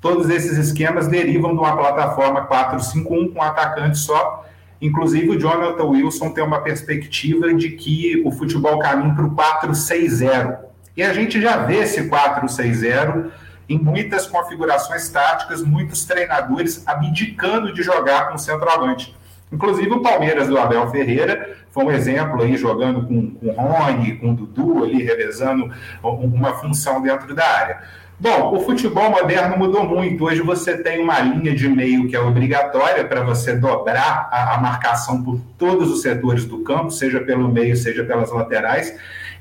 todos esses esquemas derivam de uma plataforma 451 com atacante só. Inclusive, o Jonathan Wilson tem uma perspectiva de que o futebol caminha para o 460. E a gente já vê esse 460 em muitas configurações táticas, muitos treinadores abdicando de jogar com centroavante. Inclusive o Palmeiras do Abel Ferreira foi um exemplo aí, jogando com, com o Rony, com o Dudu ali, revezando uma função dentro da área. Bom, o futebol moderno mudou muito. Hoje você tem uma linha de meio que é obrigatória para você dobrar a, a, marcação por todos os setores do campo, seja pelo meio, seja pelas laterais.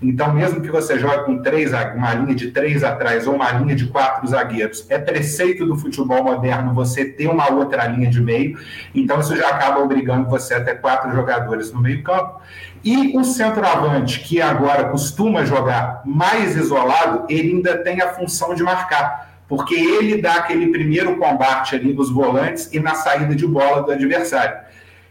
Então, mesmo que você jogue com três, uma linha de três atrás ou uma linha de quatro zagueiros, é preceito do futebol moderno você ter uma outra linha de meio. Então, isso já acaba obrigando você a ter quatro jogadores no meio-campo. E o centroavante, que agora costuma jogar mais isolado, ele ainda tem a função de marcar porque ele dá aquele primeiro combate ali nos volantes e na saída de bola do adversário.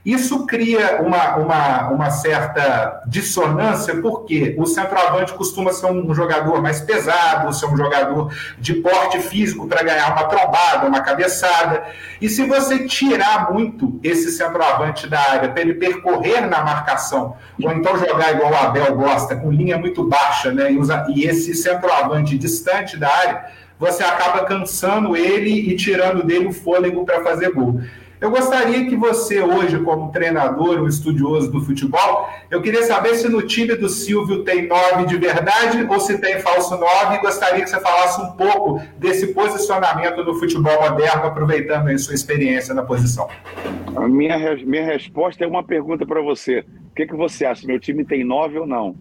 Isso cria uma, uma, uma certa dissonância, porque o centroavante costuma ser um jogador mais pesado, ser um jogador de porte físico para ganhar uma trombada, uma cabeçada. E se você tirar muito esse centroavante da área para ele percorrer na marcação, ou então jogar igual o Abel gosta, com linha muito baixa, né, e, usa, e esse centroavante distante da área, você acaba cansando ele e tirando dele o fôlego para fazer gol. Eu gostaria que você, hoje, como treinador, um estudioso do futebol, eu queria saber se no time do Silvio tem nove de verdade ou se tem falso nove. Gostaria que você falasse um pouco desse posicionamento do futebol moderno, aproveitando a sua experiência na posição. A minha, minha resposta é uma pergunta para você. O que, que você acha? Meu time tem nove ou não?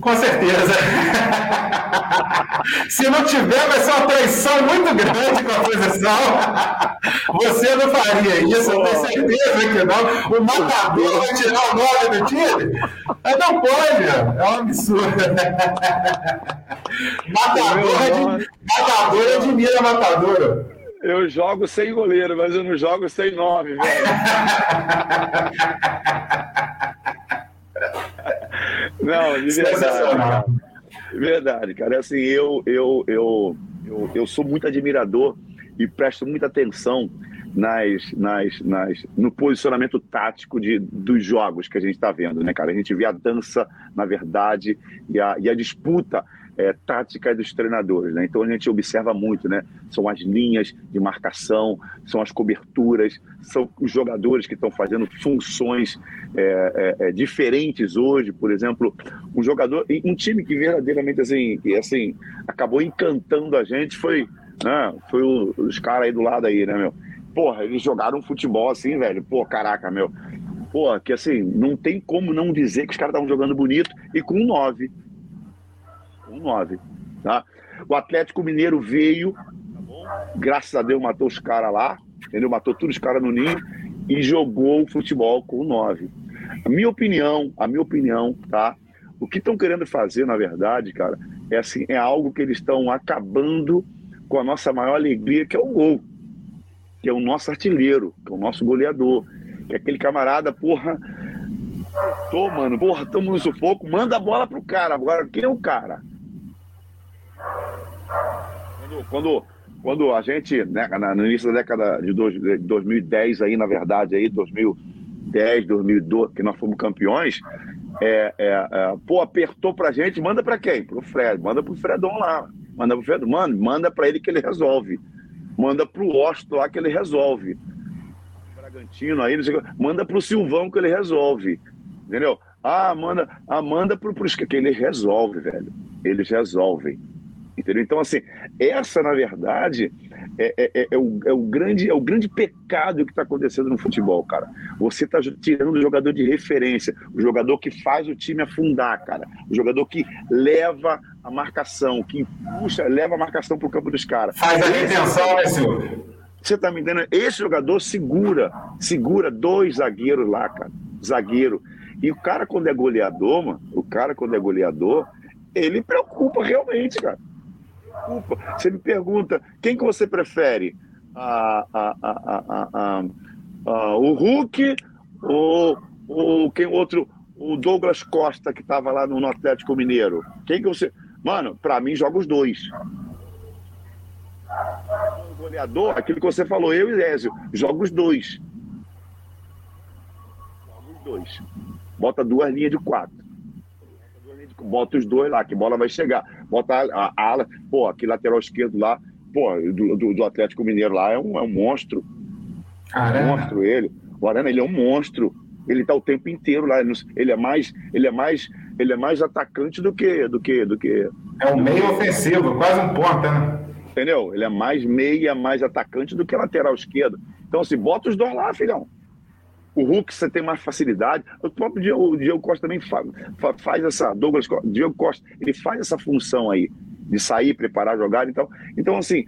Com certeza. Se não tiver, vai ser uma traição muito grande com a posição. Você não faria isso, eu tenho certeza que não. O matador vai tirar o nome do time? Não pode, é um absurdo. Matador, ad... matador admira matador. Eu jogo sem goleiro, mas eu não jogo sem nome, velho. Não, de verdade. Cara. Verdade, cara. É assim, eu, eu, eu, eu, eu sou muito admirador e presto muita atenção nas, nas, nas, no posicionamento tático de, dos jogos que a gente está vendo, né, cara? A gente vê a dança, na verdade, e a, e a disputa é, tática dos treinadores. Né? Então a gente observa muito, né? São as linhas de marcação, são as coberturas, são os jogadores que estão fazendo funções é, é, é diferentes hoje. Por exemplo, um jogador, um time que verdadeiramente assim, assim acabou encantando a gente foi, né? Foi o, os caras aí do lado aí, né, meu? Porra, eles jogaram futebol assim, velho. Pô, caraca, meu. Pô, que assim, não tem como não dizer que os caras estavam jogando bonito e com um 9 um 9. Tá? O Atlético Mineiro veio, graças a Deus matou os caras lá, entendeu? Matou todos os caras no ninho e jogou o futebol com o 9. A minha opinião, a minha opinião, tá? O que estão querendo fazer, na verdade, cara, é assim, é algo que eles estão acabando com a nossa maior alegria, que é o gol. Que é o nosso artilheiro, que é o nosso goleador. Que é aquele camarada, porra, tô, mano, porra, tamo no sufoco, manda a bola pro cara. Agora, quem é o cara? Quando, quando, quando a gente, né, no início da década de, dois, de 2010, aí, na verdade, aí, 2010, 2012, que nós fomos campeões, é, é, é, pô, apertou pra gente, manda pra quem? Pro Fred, manda pro Fredon lá. Manda pro Fred, mano, manda pra ele que ele resolve. Manda pro Osto lá que ele resolve. Bragantino aí, manda pro Silvão que ele resolve. Entendeu? Ah, manda, ah, manda pro, pro que ele resolve, velho. Eles resolvem. Entendeu? Então, assim, essa, na verdade, é, é, é, é o, é, o, grande, é o grande pecado que está acontecendo no futebol, cara. Você está tirando o jogador de referência, o jogador que faz o time afundar, cara. O jogador que leva a marcação, que puxa, leva a marcação para o campo dos caras. Faz a retenção, né, senhor? Você está me entendendo? Esse jogador segura, segura dois zagueiros lá, cara. Zagueiro. E o cara, quando é goleador, mano, o cara, quando é goleador, ele preocupa realmente, cara desculpa. Você me pergunta, quem que você prefere? A, a, a, a o Hulk ou, ou quem outro? O Douglas Costa, que estava lá no Atlético Mineiro. Quem que você. Mano, para mim joga os dois. O goleador, aquilo que você falou, eu e Lézio, joga os dois. Joga os dois. Bota duas linhas de quatro bota os dois lá, que bola vai chegar. Bota a, a ala, pô, aquele lateral esquerdo lá, pô, do, do, do, Atlético Mineiro lá é um, é um monstro. É um monstro ele. O Arana, ele é um monstro. Ele tá o tempo inteiro lá. Ele é mais, ele é mais, ele é mais atacante do que, do que, do que. É um meio ofensivo, quase um ponta, né? Entendeu? Ele é mais meia, mais atacante do que lateral esquerdo. Então, assim, bota os dois lá, filhão. O Hulk você tem mais facilidade. O próprio Diego, o Diego Costa também faz, faz essa. Douglas Diego Costa, ele faz essa função aí de sair, preparar a jogada. Então, então assim,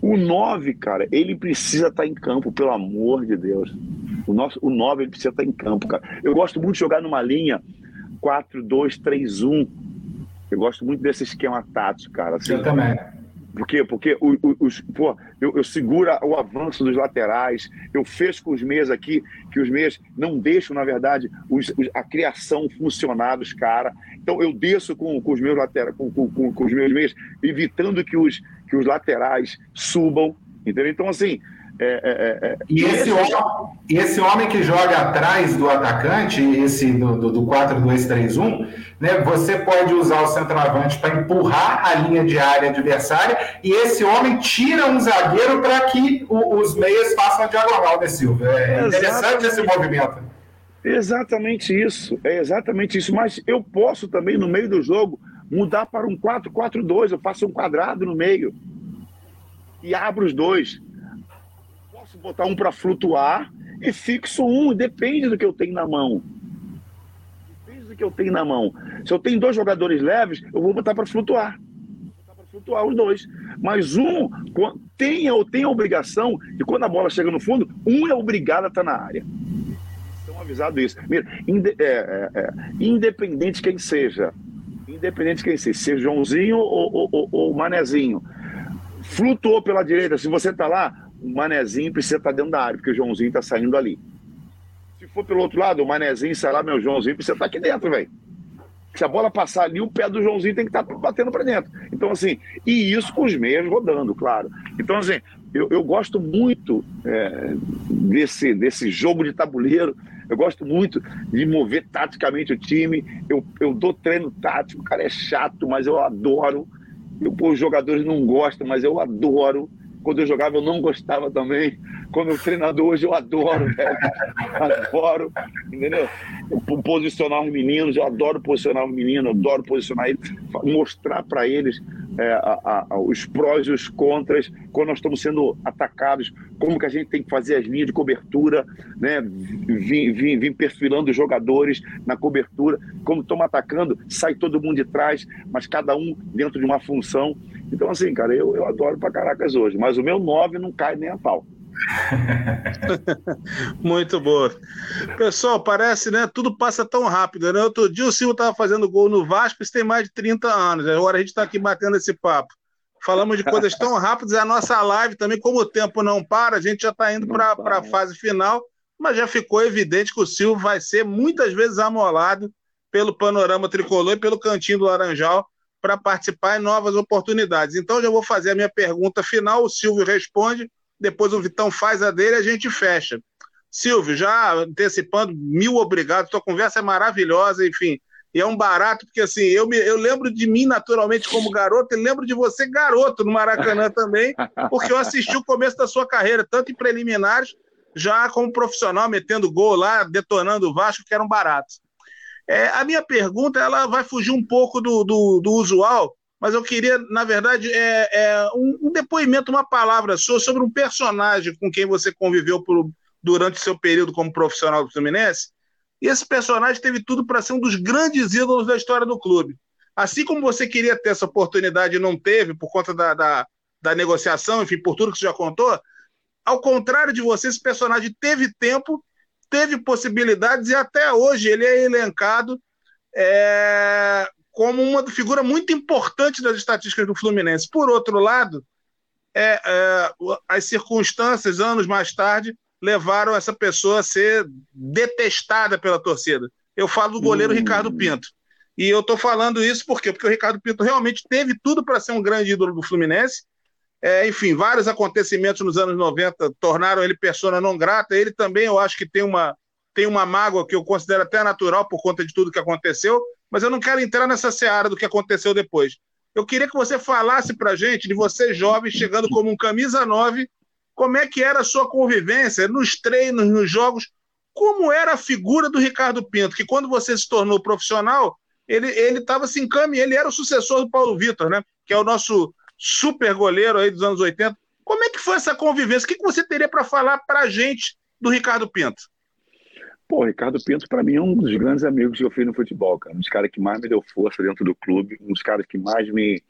o 9, cara, ele precisa estar tá em campo, pelo amor de Deus. O, nosso, o 9 ele precisa estar tá em campo, cara. Eu gosto muito de jogar numa linha 4-2-3-1. Eu gosto muito desse esquema tático, cara. Assim, eu também. Por quê? Porque os, os pô, eu, eu o avanço dos laterais, eu fecho com os meias aqui, que os meias não deixam, na verdade, os, os, a criação funcionar dos caras. Então eu desço com, com os meus laterais, com, com, com, os meus meias, evitando que os, que os laterais subam. Entendeu? Então, assim, é, é, é, e, esse homem, esse homem que joga atrás do atacante, esse do, do, do 4-2-3-1, né, você pode usar o centroavante para empurrar a linha de área adversária e esse homem tira um zagueiro para que o, os meias façam a diagonal, né, Silvio? É interessante esse movimento. Exatamente isso, é exatamente isso. Mas eu posso também, no meio do jogo, mudar para um 4-4-2, eu faço um quadrado no meio e abro os dois posso botar um para flutuar e fixo um, depende do que eu tenho na mão. Depende do que eu tenho na mão. Se eu tenho dois jogadores leves, eu vou botar para flutuar. Para flutuar os dois. Mas um tem ou tem a obrigação de quando a bola chega no fundo, um é obrigado a estar na área. Estão avisado isso. Mira, inde, é, é, é, independente quem seja, independente quem seja, seja Joãozinho ou, ou, ou, ou Manezinho, flutuou pela direita, se você está lá, o Manezinho precisa estar dentro da área, porque o Joãozinho está saindo ali. Se for pelo outro lado, o Manezinho, sei lá, meu Joãozinho precisa estar aqui dentro, velho. Se a bola passar ali, o pé do Joãozinho tem que estar batendo para dentro. Então, assim, e isso com os meios rodando, claro. Então, assim, eu, eu gosto muito é, desse, desse jogo de tabuleiro. Eu gosto muito de mover taticamente o time. Eu, eu dou treino tático, cara, é chato, mas eu adoro. Eu, os jogadores não gostam, mas eu adoro. Quando eu jogava, eu não gostava também. Eu treinador hoje, eu adoro, velho. Adoro, entendeu? Posicionar os meninos, eu adoro posicionar os meninos, eu adoro posicionar eles, mostrar para eles é, a, a, os prós e os contras quando nós estamos sendo atacados, como que a gente tem que fazer as linhas de cobertura, né? Vim, vim, vim perfilando os jogadores na cobertura, como estamos atacando, sai todo mundo de trás, mas cada um dentro de uma função. Então, assim, cara, eu, eu adoro pra caracas hoje, mas o meu 9 não cai nem a pau. Muito boa. Pessoal, parece, né? Tudo passa tão rápido, né? Outro dia o Silvio estava fazendo gol no Vasco, isso tem mais de 30 anos. Agora a gente está aqui batendo esse papo. Falamos de coisas tão rápidas, a nossa live também, como o tempo não para, a gente já está indo para a fase final, mas já ficou evidente que o Silvio vai ser muitas vezes amolado pelo panorama tricolor e pelo cantinho do Laranjal para participar em novas oportunidades. Então, já vou fazer a minha pergunta final, o Silvio responde, depois o Vitão faz a dele e a gente fecha. Silvio, já antecipando, mil obrigado, sua conversa é maravilhosa, enfim, e é um barato, porque assim, eu, me, eu lembro de mim naturalmente como garoto, e lembro de você garoto no Maracanã também, porque eu assisti o começo da sua carreira, tanto em preliminares, já como profissional, metendo gol lá, detonando o Vasco, que eram baratos. É, a minha pergunta ela vai fugir um pouco do, do, do usual, mas eu queria, na verdade, é, é um, um, depoimento, uma palavra sua sobre um personagem com quem você conviveu por, durante seu período como profissional do Fluminense. E esse personagem teve tudo para ser um dos grandes ídolos da história do clube. Assim como você queria ter essa oportunidade e não teve por conta da, da, da negociação, enfim, por tudo que você já contou, ao contrário de você, esse personagem teve tempo teve possibilidades e até hoje ele é elencado é, como uma figura muito importante das estatísticas do Fluminense. Por outro lado, é, é, as circunstâncias, anos mais tarde, levaram essa pessoa a ser detestada pela torcida. Eu falo do goleiro hum. Ricardo Pinto. E eu estou falando isso por quê? Porque o Ricardo Pinto realmente teve tudo para ser um grande ídolo do Fluminense, é, enfim, vários acontecimentos nos anos 90 tornaram ele persona não grata. Ele também, eu acho que tem uma, tem uma mágoa que eu considero até natural por conta de tudo que aconteceu, mas eu não quero entrar nessa seara do que aconteceu depois. eu queria que você falasse para gente, de você jovem, chegando como um camisa 9, como é que era a sua convivência nos treinos, nos jogos, como era a figura do Ricardo Pinto, que quando você se tornou profissional, ele estava se encaminhando, ele era o sucessor do Paulo Vitor, né? Que é o nosso super goleiro aí dos anos 80. Como é que foi essa convivência? O que, que você teria para falar para a gente do Ricardo Pinto? Pô, Ricardo Pinto, para mim, é um dos grandes amigos que eu fiz no futebol, cara. Um dos caras que mais me deu força dentro do clube, um dos caras que mais me,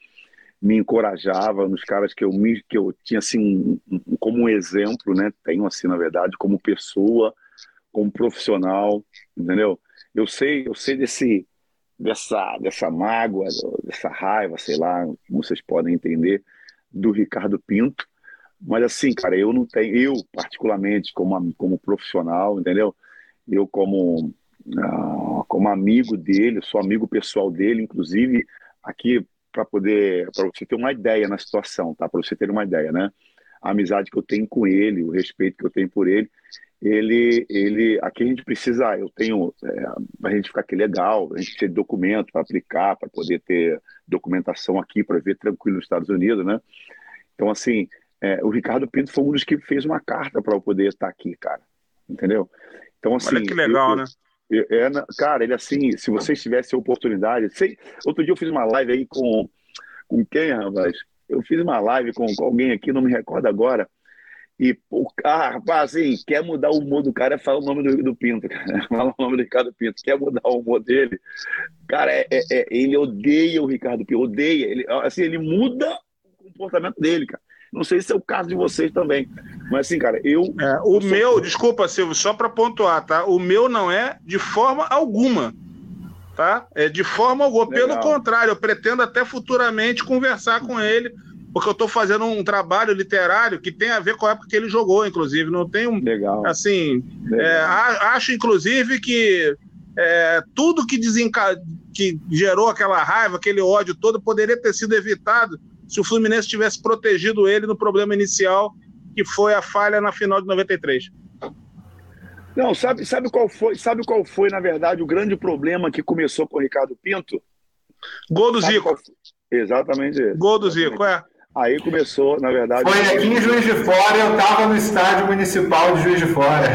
me encorajava, um dos caras que eu, me, que eu tinha, assim, como um exemplo, né? Tenho, assim, na verdade, como pessoa, como profissional, entendeu? Eu sei, eu sei desse, dessa, dessa mágoa, dessa raiva, sei lá, como vocês podem entender, do Ricardo Pinto. Mas, assim, cara, eu não tenho, eu, particularmente, como, como profissional, entendeu? Eu como uh, como amigo dele, sou amigo pessoal dele, inclusive aqui para poder para você ter uma ideia na situação, tá? Para você ter uma ideia, né? A amizade que eu tenho com ele, o respeito que eu tenho por ele, ele ele aqui a gente precisa, eu tenho é, a gente ficar aqui legal, a gente precisa de documento para aplicar, para poder ter documentação aqui para ver tranquilo nos Estados Unidos, né? Então assim, é, o Ricardo Pinto foi um dos que fez uma carta para eu poder estar aqui, cara. Entendeu? Então, assim. Olha que legal, eu, né? Eu, é, cara, ele assim, se vocês tivessem oportunidade. Sei, outro dia eu fiz uma live aí com. Com quem, rapaz? Eu fiz uma live com, com alguém aqui, não me recordo agora. E, o ah, rapaz, assim, quer mudar o humor do cara, fala o nome do, do Pinto, cara. Fala o nome do Ricardo Pinto. Quer mudar o humor dele. Cara, é, é, é, ele odeia o Ricardo Pinto, odeia. Ele, assim, ele muda o comportamento dele, cara. Não sei se é o caso de vocês também. Mas assim, cara, eu. É, o meu, sou... desculpa, Silvio, só para pontuar, tá? O meu não é de forma alguma. Tá? É de forma alguma. Legal. Pelo contrário, eu pretendo até futuramente conversar com ele, porque eu estou fazendo um trabalho literário que tem a ver com a época que ele jogou, inclusive. Não tem um. Legal. Assim, Legal. É, acho, inclusive, que é, tudo que, desenca... que gerou aquela raiva, aquele ódio todo, poderia ter sido evitado se o Fluminense tivesse protegido ele no problema inicial, que foi a falha na final de 93. Não, sabe, sabe qual foi, sabe qual foi, na verdade, o grande problema que começou com o Ricardo Pinto? Gol do sabe Zico. Exatamente isso. Gol do Zico, é. Aí começou, na verdade. Foi aqui em Juiz de Fora, eu estava no estádio municipal de Juiz de Fora.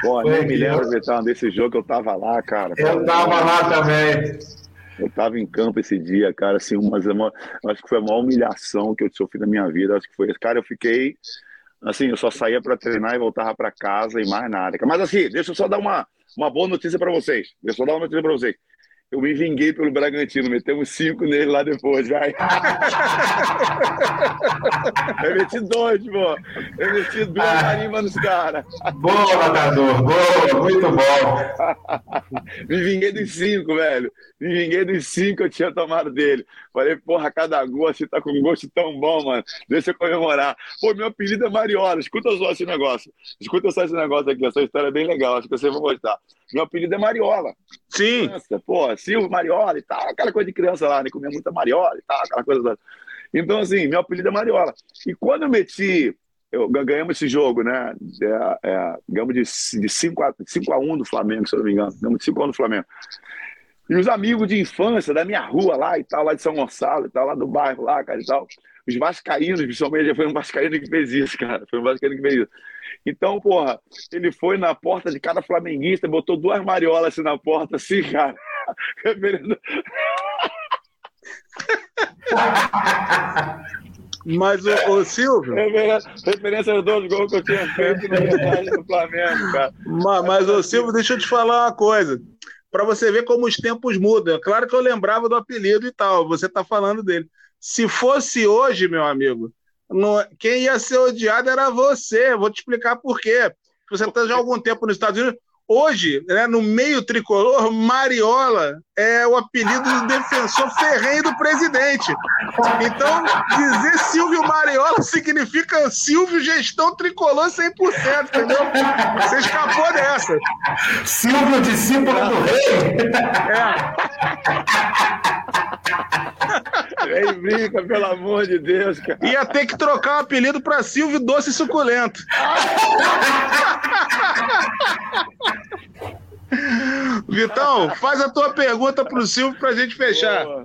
Pô, nem me lembro desse jogo que eu estava lá, cara. Eu estava lá também. Eu estava em campo esse dia, cara, assim, mas uma, acho que foi a maior humilhação que eu sofri na minha vida. Acho que foi, cara, eu fiquei, assim, eu só saía para treinar e voltava para casa e mais nada. Mas assim, deixa eu só dar uma, uma boa notícia para vocês. Deixa eu só dar uma notícia para vocês eu me vinguei pelo Bragantino, metemos cinco nele lá depois, vai. eu meti dois, pô. Eu meti duas ah, marimbas nos caras. Boa, Matador, boa, muito bom. me vinguei dos cinco, velho. Me vinguei dos cinco que eu tinha tomado dele. Falei, porra, cada gol assim tá com um gosto tão bom, mano. Deixa eu comemorar. Pô, meu apelido é Mariola. Escuta só esse negócio. Escuta só esse negócio aqui. Essa história é bem legal. Acho que vocês vão gostar. Meu apelido é Mariola. Sim. Nossa, pô, Silvio Mariola e tal. Aquela coisa de criança lá, né? Comia muita Mariola e tal, aquela coisa. Então, assim, meu apelido é Mariola. E quando eu meti eu, ganhamos esse jogo, né? É, é, ganhamos de, de 5 a, 5 a 1 do Flamengo, se eu não me engano. Ganhamos de 5 a 1 do Flamengo. E os amigos de infância da minha rua lá e tal, lá de São Gonçalo e tal, lá do bairro lá, cara e tal. Os vascaínos, principalmente, já foi um vascaíno que fez isso, cara. Foi um vascaíno que fez isso. Então, porra, ele foi na porta de cada flamenguista, botou duas mariolas assim na porta, assim, cara. Mas o, o Silvio. Referência aos dois gols que eu tinha feito no do Flamengo, cara. Mas, mas o Silvio, deixa eu te falar uma coisa. Para você ver como os tempos mudam. Claro que eu lembrava do apelido e tal, você está falando dele. Se fosse hoje, meu amigo, não, quem ia ser odiado era você. Vou te explicar por quê. Você está já há algum tempo nos Estados Unidos. Hoje, né, no meio tricolor, Mariola é o apelido do defensor ferrenho do presidente. Então, dizer Silvio Mariola significa Silvio Gestão Tricolor 100%, entendeu? Você escapou dessa. Silvio, discípulo do rei? É. Vem brinca, pelo amor de Deus, cara. Ia ter que trocar o apelido para Silvio Doce Suculento. Vitão, faz a tua pergunta para o Silvio para a gente fechar. Ô,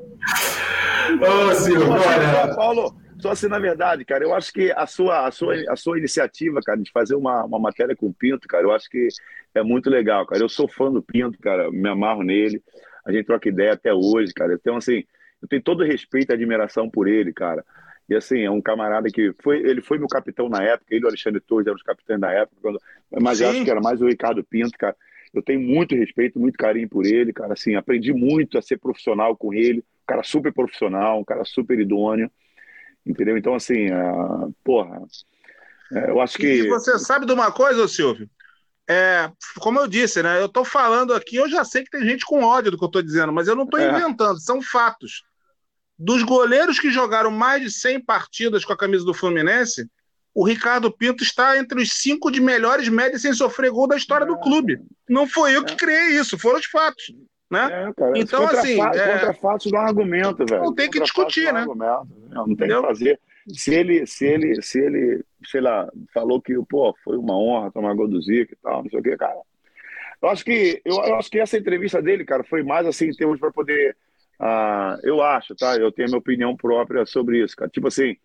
Silvio, olha. Paulo, só assim, na verdade, cara, eu acho que a sua, a sua, a sua iniciativa, cara, de fazer uma, uma matéria com o Pinto, cara, eu acho que é muito legal, cara. Eu sou fã do Pinto, cara, me amarro nele. A gente troca ideia até hoje, cara. Então, assim, eu tenho todo respeito e admiração por ele, cara. E assim, é um camarada que foi, ele foi meu capitão na época, ele e o Alexandre Torres eram os capitães da época, quando, mas eu acho que era mais o Ricardo Pinto, cara. Eu tenho muito respeito, muito carinho por ele, cara. Assim, aprendi muito a ser profissional com ele, um cara super profissional, um cara super idôneo, entendeu? Então, assim, uh, porra, é, eu acho que. E você sabe de uma coisa, Silvio? É, como eu disse, né? Eu estou falando aqui, eu já sei que tem gente com ódio do que eu estou dizendo, mas eu não estou é. inventando, são fatos. Dos goleiros que jogaram mais de 100 partidas com a camisa do Fluminense, o Ricardo Pinto está entre os cinco de melhores médias sem sofrer gol da história do é. clube. Não foi eu que é. criei isso, foram os fatos. Né? É, cara, então, assim. Fatos, é... Contra fatos não argumento, velho. Não tem que discutir, né? Não, não tem Entendeu? que fazer. Se ele, se ele, se ele, sei lá, falou que, pô, foi uma honra tomar gol do Zico e tal, não sei o que, cara. Eu acho que, eu, eu acho que essa entrevista dele, cara, foi mais assim em termos para poder. Uh, eu acho, tá? Eu tenho a minha opinião própria sobre isso, cara. Tipo assim,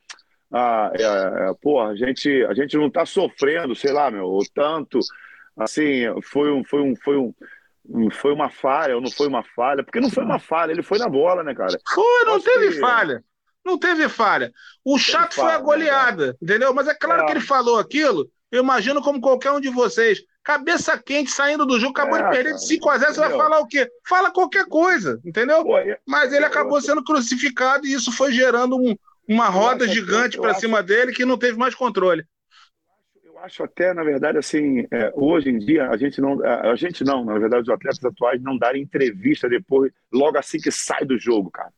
ah, é, é, porra, a gente, a gente não está sofrendo, sei lá, meu, o tanto, assim, foi um, foi um, foi um, foi uma falha ou não foi uma falha, porque não foi uma falha, ele foi na bola, né, cara? Foi, não Acho teve que... falha. Não teve falha. O chato foi a goleada, entendeu? Mas é claro é. que ele falou aquilo, eu imagino como qualquer um de vocês. Cabeça quente saindo do jogo, acabou é, de perder de 5 a 0 você vai falar o quê? Fala qualquer coisa, entendeu? Pô, Mas ele acabou sendo crucificado e isso foi gerando um, uma roda gigante para cima dele que não teve mais controle. Eu acho até, na verdade, assim, é, hoje em dia a gente não, a, gente não, na verdade, os atletas atuais não darem entrevista depois, logo assim que sai do jogo, cara.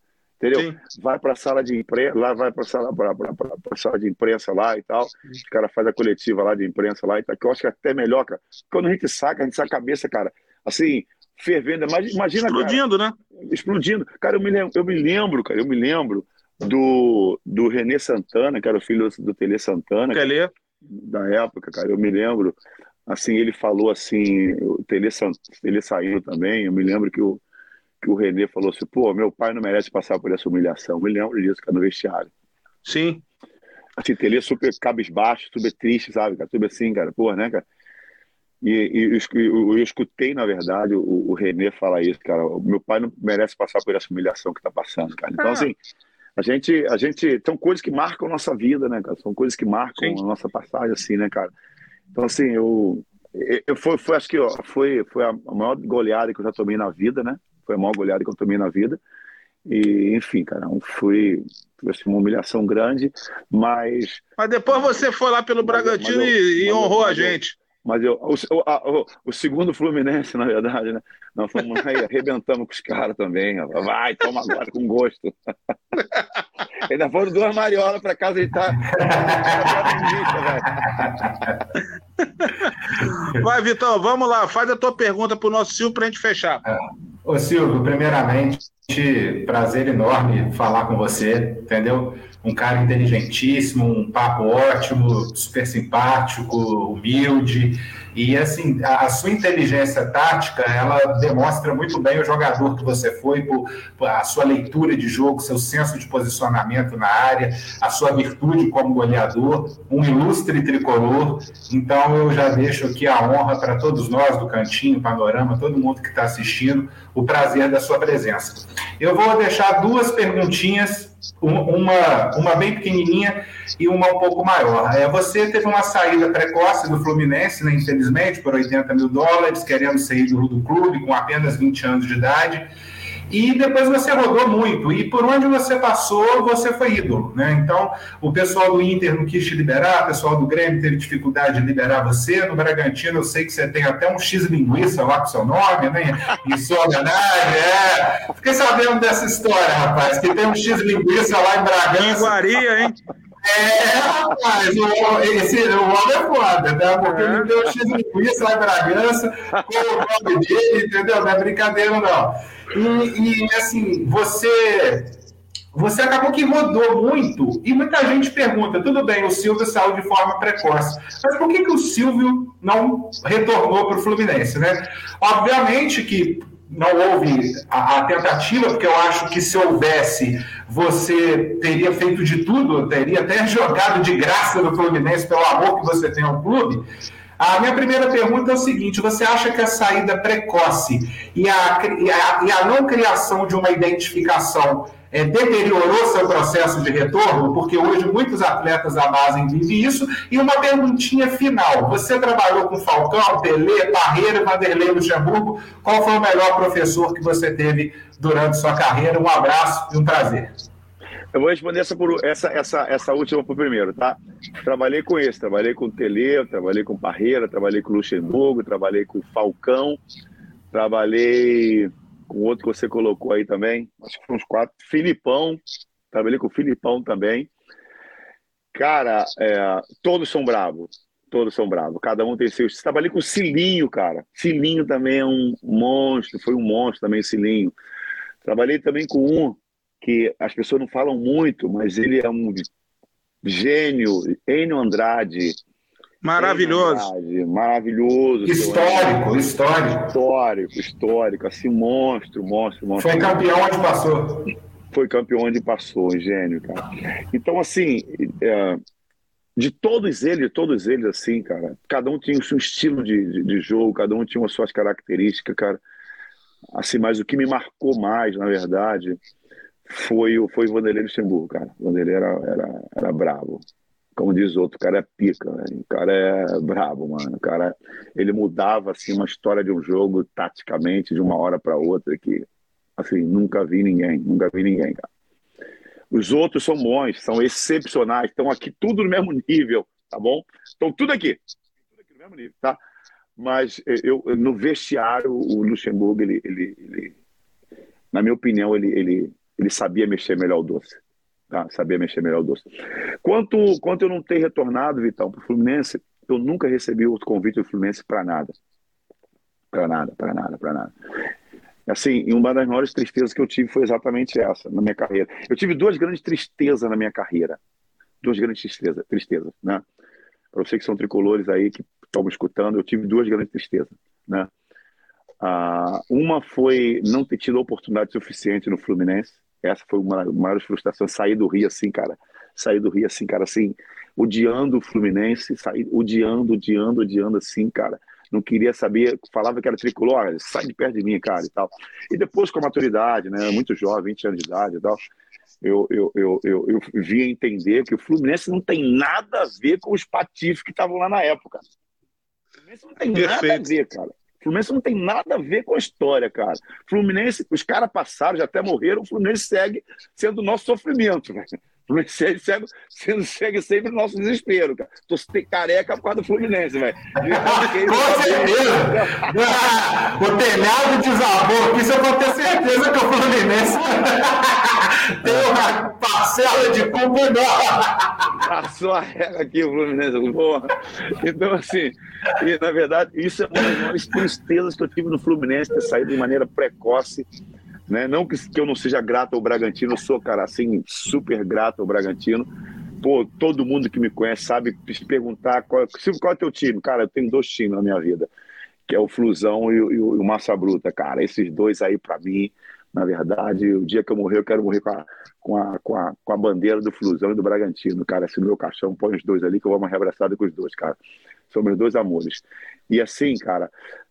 Entendeu? Sim. Vai para a sala de imprensa, lá vai para sala para sala de imprensa lá e tal. Os caras fazem a coletiva lá de imprensa lá e tal, que eu acho que é até melhor, cara. Quando a gente saca, a gente saca a cabeça, cara, assim, fervendo. Imagina, Explodindo, cara, né? Explodindo. Cara, eu me lembro, eu me lembro, cara, eu me lembro do, do René Santana, que era o filho do Tele Santana. Tele. Da época, cara, eu me lembro, assim, ele falou assim, o Tele, Tele saiu também, eu me lembro que o, que o René falou assim, pô, meu pai não merece passar por essa humilhação. Eu me lembro disso, cara, no vestiário. Sim. Assim, Tele super cabisbaixo, super triste, sabe, cara, super assim, cara, pô, né, cara? E, e eu, eu, escutei, na verdade, o, o René falar isso, cara. O meu pai não merece passar por essa humilhação que tá passando, cara. Então, ah. assim, a gente, a gente. São coisas que marcam nossa vida, né, cara? São coisas que marcam Sim. a nossa passagem, assim, né, cara? Então, assim, eu. eu foi, foi, acho que ó, foi, foi a maior goleada que eu já tomei na vida, né? Foi a maior goleada que eu tomei na vida. E, enfim, cara, foi, foi assim, uma humilhação grande, mas. Mas depois você foi lá pelo Bragantino eu, e, honrou a gente. Mas eu, o, o, o, segundo Fluminense, na verdade, né? Nós fomos lá e arrebentamos com os caras também. Vai, toma agora com gosto. Ainda foram duas mariolas para casa e tá. Vai, Vitão, vamos lá. Faz a tua pergunta para o nosso Silvio para a gente fechar. É. Ô, Silvio, primeiramente, prazer enorme falar com você, entendeu? um cara inteligentíssimo, um papo ótimo, super simpático, humilde. E assim, a, a, sua inteligência tática, ela demonstra muito bem o jogador que você foi, por, por, a sua leitura de jogo, seu senso de posicionamento na área, a sua virtude como goleador, um ilustre tricolor. Então eu já deixo aqui a honra para todos nós do Cantinho, Panorama, todo mundo que está assistindo, o prazer da sua presença. Eu vou deixar duas perguntinhas uma, uma bem pequenininha e uma um pouco maior. É, você teve uma saída precoce do Fluminense, né, infelizmente, por 80 mil dólares, querendo sair do, do clube com apenas 20 anos de idade e depois você rodou muito, e por onde você passou, você foi ídolo, né? Então, o pessoal do Inter não quis te liberar, o pessoal do Grêmio teve dificuldade de liberar você, no Bragantino eu sei que você tem até um X-linguiça lá com seu nome, né? Em sua homenagem, é. Fiquei sabendo dessa história, rapaz, que tem um X-linguiça lá em Bragança. Iguaria, hein? É, rapaz, o, esse, o homem é foda, né? Porque é. ele deu X linguiça lá em Bragança, com o nome dele, entendeu? Não é brincadeira, não. E, e assim, você você acabou que rodou muito e muita gente pergunta, tudo bem, o Silvio saiu de forma precoce, mas por que, que o Silvio não retornou para o Fluminense, né? Obviamente que não houve a, a, tentativa, porque eu acho que se houvesse, você teria feito de tudo, teria até jogado de graça no Fluminense pelo amor que você tem ao clube. A minha primeira pergunta é o seguinte: você acha que a saída precoce e a, e a, e a não criação de uma identificação é, deteriorou seu processo de retorno? Porque hoje muitos atletas da base vivem isso. E uma perguntinha final: você trabalhou com Falcão, Pelé, Parreira, Vanderlei Luxemburgo. Qual foi o melhor professor que você teve durante sua carreira? Um abraço e um prazer. Eu vou responder essa, por, essa, essa, essa última por primeiro, tá? Trabalhei com esse, trabalhei com Tele, trabalhei com Parreira, trabalhei com Luxemburgo, trabalhei com Falcão, trabalhei com outro que você colocou aí também, acho que foram uns quatro, Filipão, trabalhei com o Filipão também. Cara, é, todos são bravos, todos são bravos, cada um tem seus. Trabalhei com o Cilinho, cara. Cilinho também é um monstro, foi um monstro também, Cilinho. Trabalhei também com um que as pessoas não falam muito, mas ele é um gênio, Enio Andrade. Maravilhoso. Andrade, maravilhoso. Histórico, histórico. Histórico, histórico, assim, monstro, monstro, monstro. Foi campeão onde passou. Foi campeão onde passou, gênio, cara. Então, assim, é, de todos eles, todos eles, assim, cara, cada um tinha o seu estilo de, de, de jogo, cada um tinha as suas características, cara. Assim, mas o que me marcou mais, na verdade, foi, foi o Vanderlei Luxemburgo, cara. O Vanderlei era, era, era bravo. Como diz outro, o cara é pica, né? o cara é bravo, mano. O cara, ele mudava, assim, uma história de um jogo taticamente de uma hora para outra que, assim, nunca vi ninguém, nunca vi ninguém, cara. Os outros são bons, são excepcionais, estão aqui tudo no mesmo nível, tá bom? Estão tudo aqui, tudo aqui no mesmo nível, tá? Mas eu, no vestiário, o Luxemburgo, ele, ele, ele na minha opinião, ele, ele, ele sabia mexer melhor o doce. Tá? Sabia mexer melhor o doce. Quanto, quanto eu não ter retornado, Vitão, para o Fluminense, eu nunca recebi o convite do Fluminense para nada. Para nada, para nada, para nada. Assim, uma das maiores tristezas que eu tive foi exatamente essa na minha carreira. Eu tive duas grandes tristezas na minha carreira. Duas grandes tristezas, tristezas né? Para vocês que são tricolores aí, que estão me escutando, eu tive duas grandes tristezas, né? Ah, uma foi não ter tido oportunidade suficiente no Fluminense. Essa foi uma das maiores frustrações. Sair do Rio assim, cara. Sair do Rio assim, cara, assim, odiando o Fluminense, sair, odiando, odiando, odiando assim, cara. Não queria saber, falava que era tricolor, sai de perto de mim, cara, e tal. E depois, com a maturidade, né, muito jovem, 20 anos de idade e tal, eu, eu, eu, eu, eu vim entender que o Fluminense não tem nada a ver com os patifes que estavam lá na época. O Fluminense não tem Perfeito. nada a ver, cara. Fluminense não tem nada a ver com a história, cara. Fluminense, os caras passaram, já até morreram, o Fluminense segue sendo o nosso sofrimento, velho. Fluminense segue, segue, segue sempre o nosso desespero, cara. Tô careca por causa do Fluminense, velho. Com certeza! o telhado desabou aqui, você pode ter certeza que o Fluminense tem uma parcela de culpa enorme. Passou a regra aqui, o Fluminense, porra. Então, assim, e, na verdade, isso é uma das maiores tristezas que eu tive no Fluminense, ter saído de maneira precoce. Né? Não que, que eu não seja grato ao Bragantino, eu sou, cara, assim, super grato ao Bragantino. Pô, todo mundo que me conhece sabe se perguntar qual, qual é o teu time. Cara, eu tenho dois times na minha vida, que é o Flusão e, e, e o Massa Bruta, cara. Esses dois aí, para mim, na verdade, o dia que eu morrer, eu quero morrer com a, com a, com a, com a bandeira do Flusão e do Bragantino, cara. Se no meu caixão põe os dois ali, que eu vou uma reabraçada com os dois, cara. São meus dois amores. E assim, cara,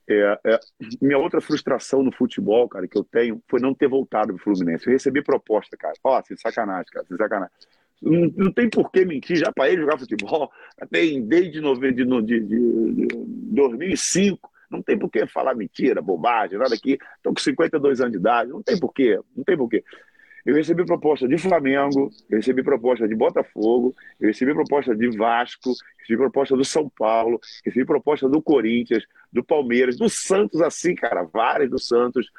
é, é, minha outra frustração no futebol, cara, que eu tenho, foi não ter voltado pro Fluminense. Eu recebi proposta, cara. Ó, sem sacanagem, cara, sem sacanagem. Não, não tem por que mentir, já para ele jogar futebol, tem desde de, de, de, de 2005 não tem por que falar mentira, bobagem, nada aqui. Estou com 52 anos de idade, não tem por quê, não tem por quê. Eu recebi proposta de Flamengo, eu recebi proposta de Botafogo, eu recebi proposta de Vasco, recebi proposta do São Paulo, recebi proposta do Corinthians, do Palmeiras, do Santos, assim, cara, várias do Santos,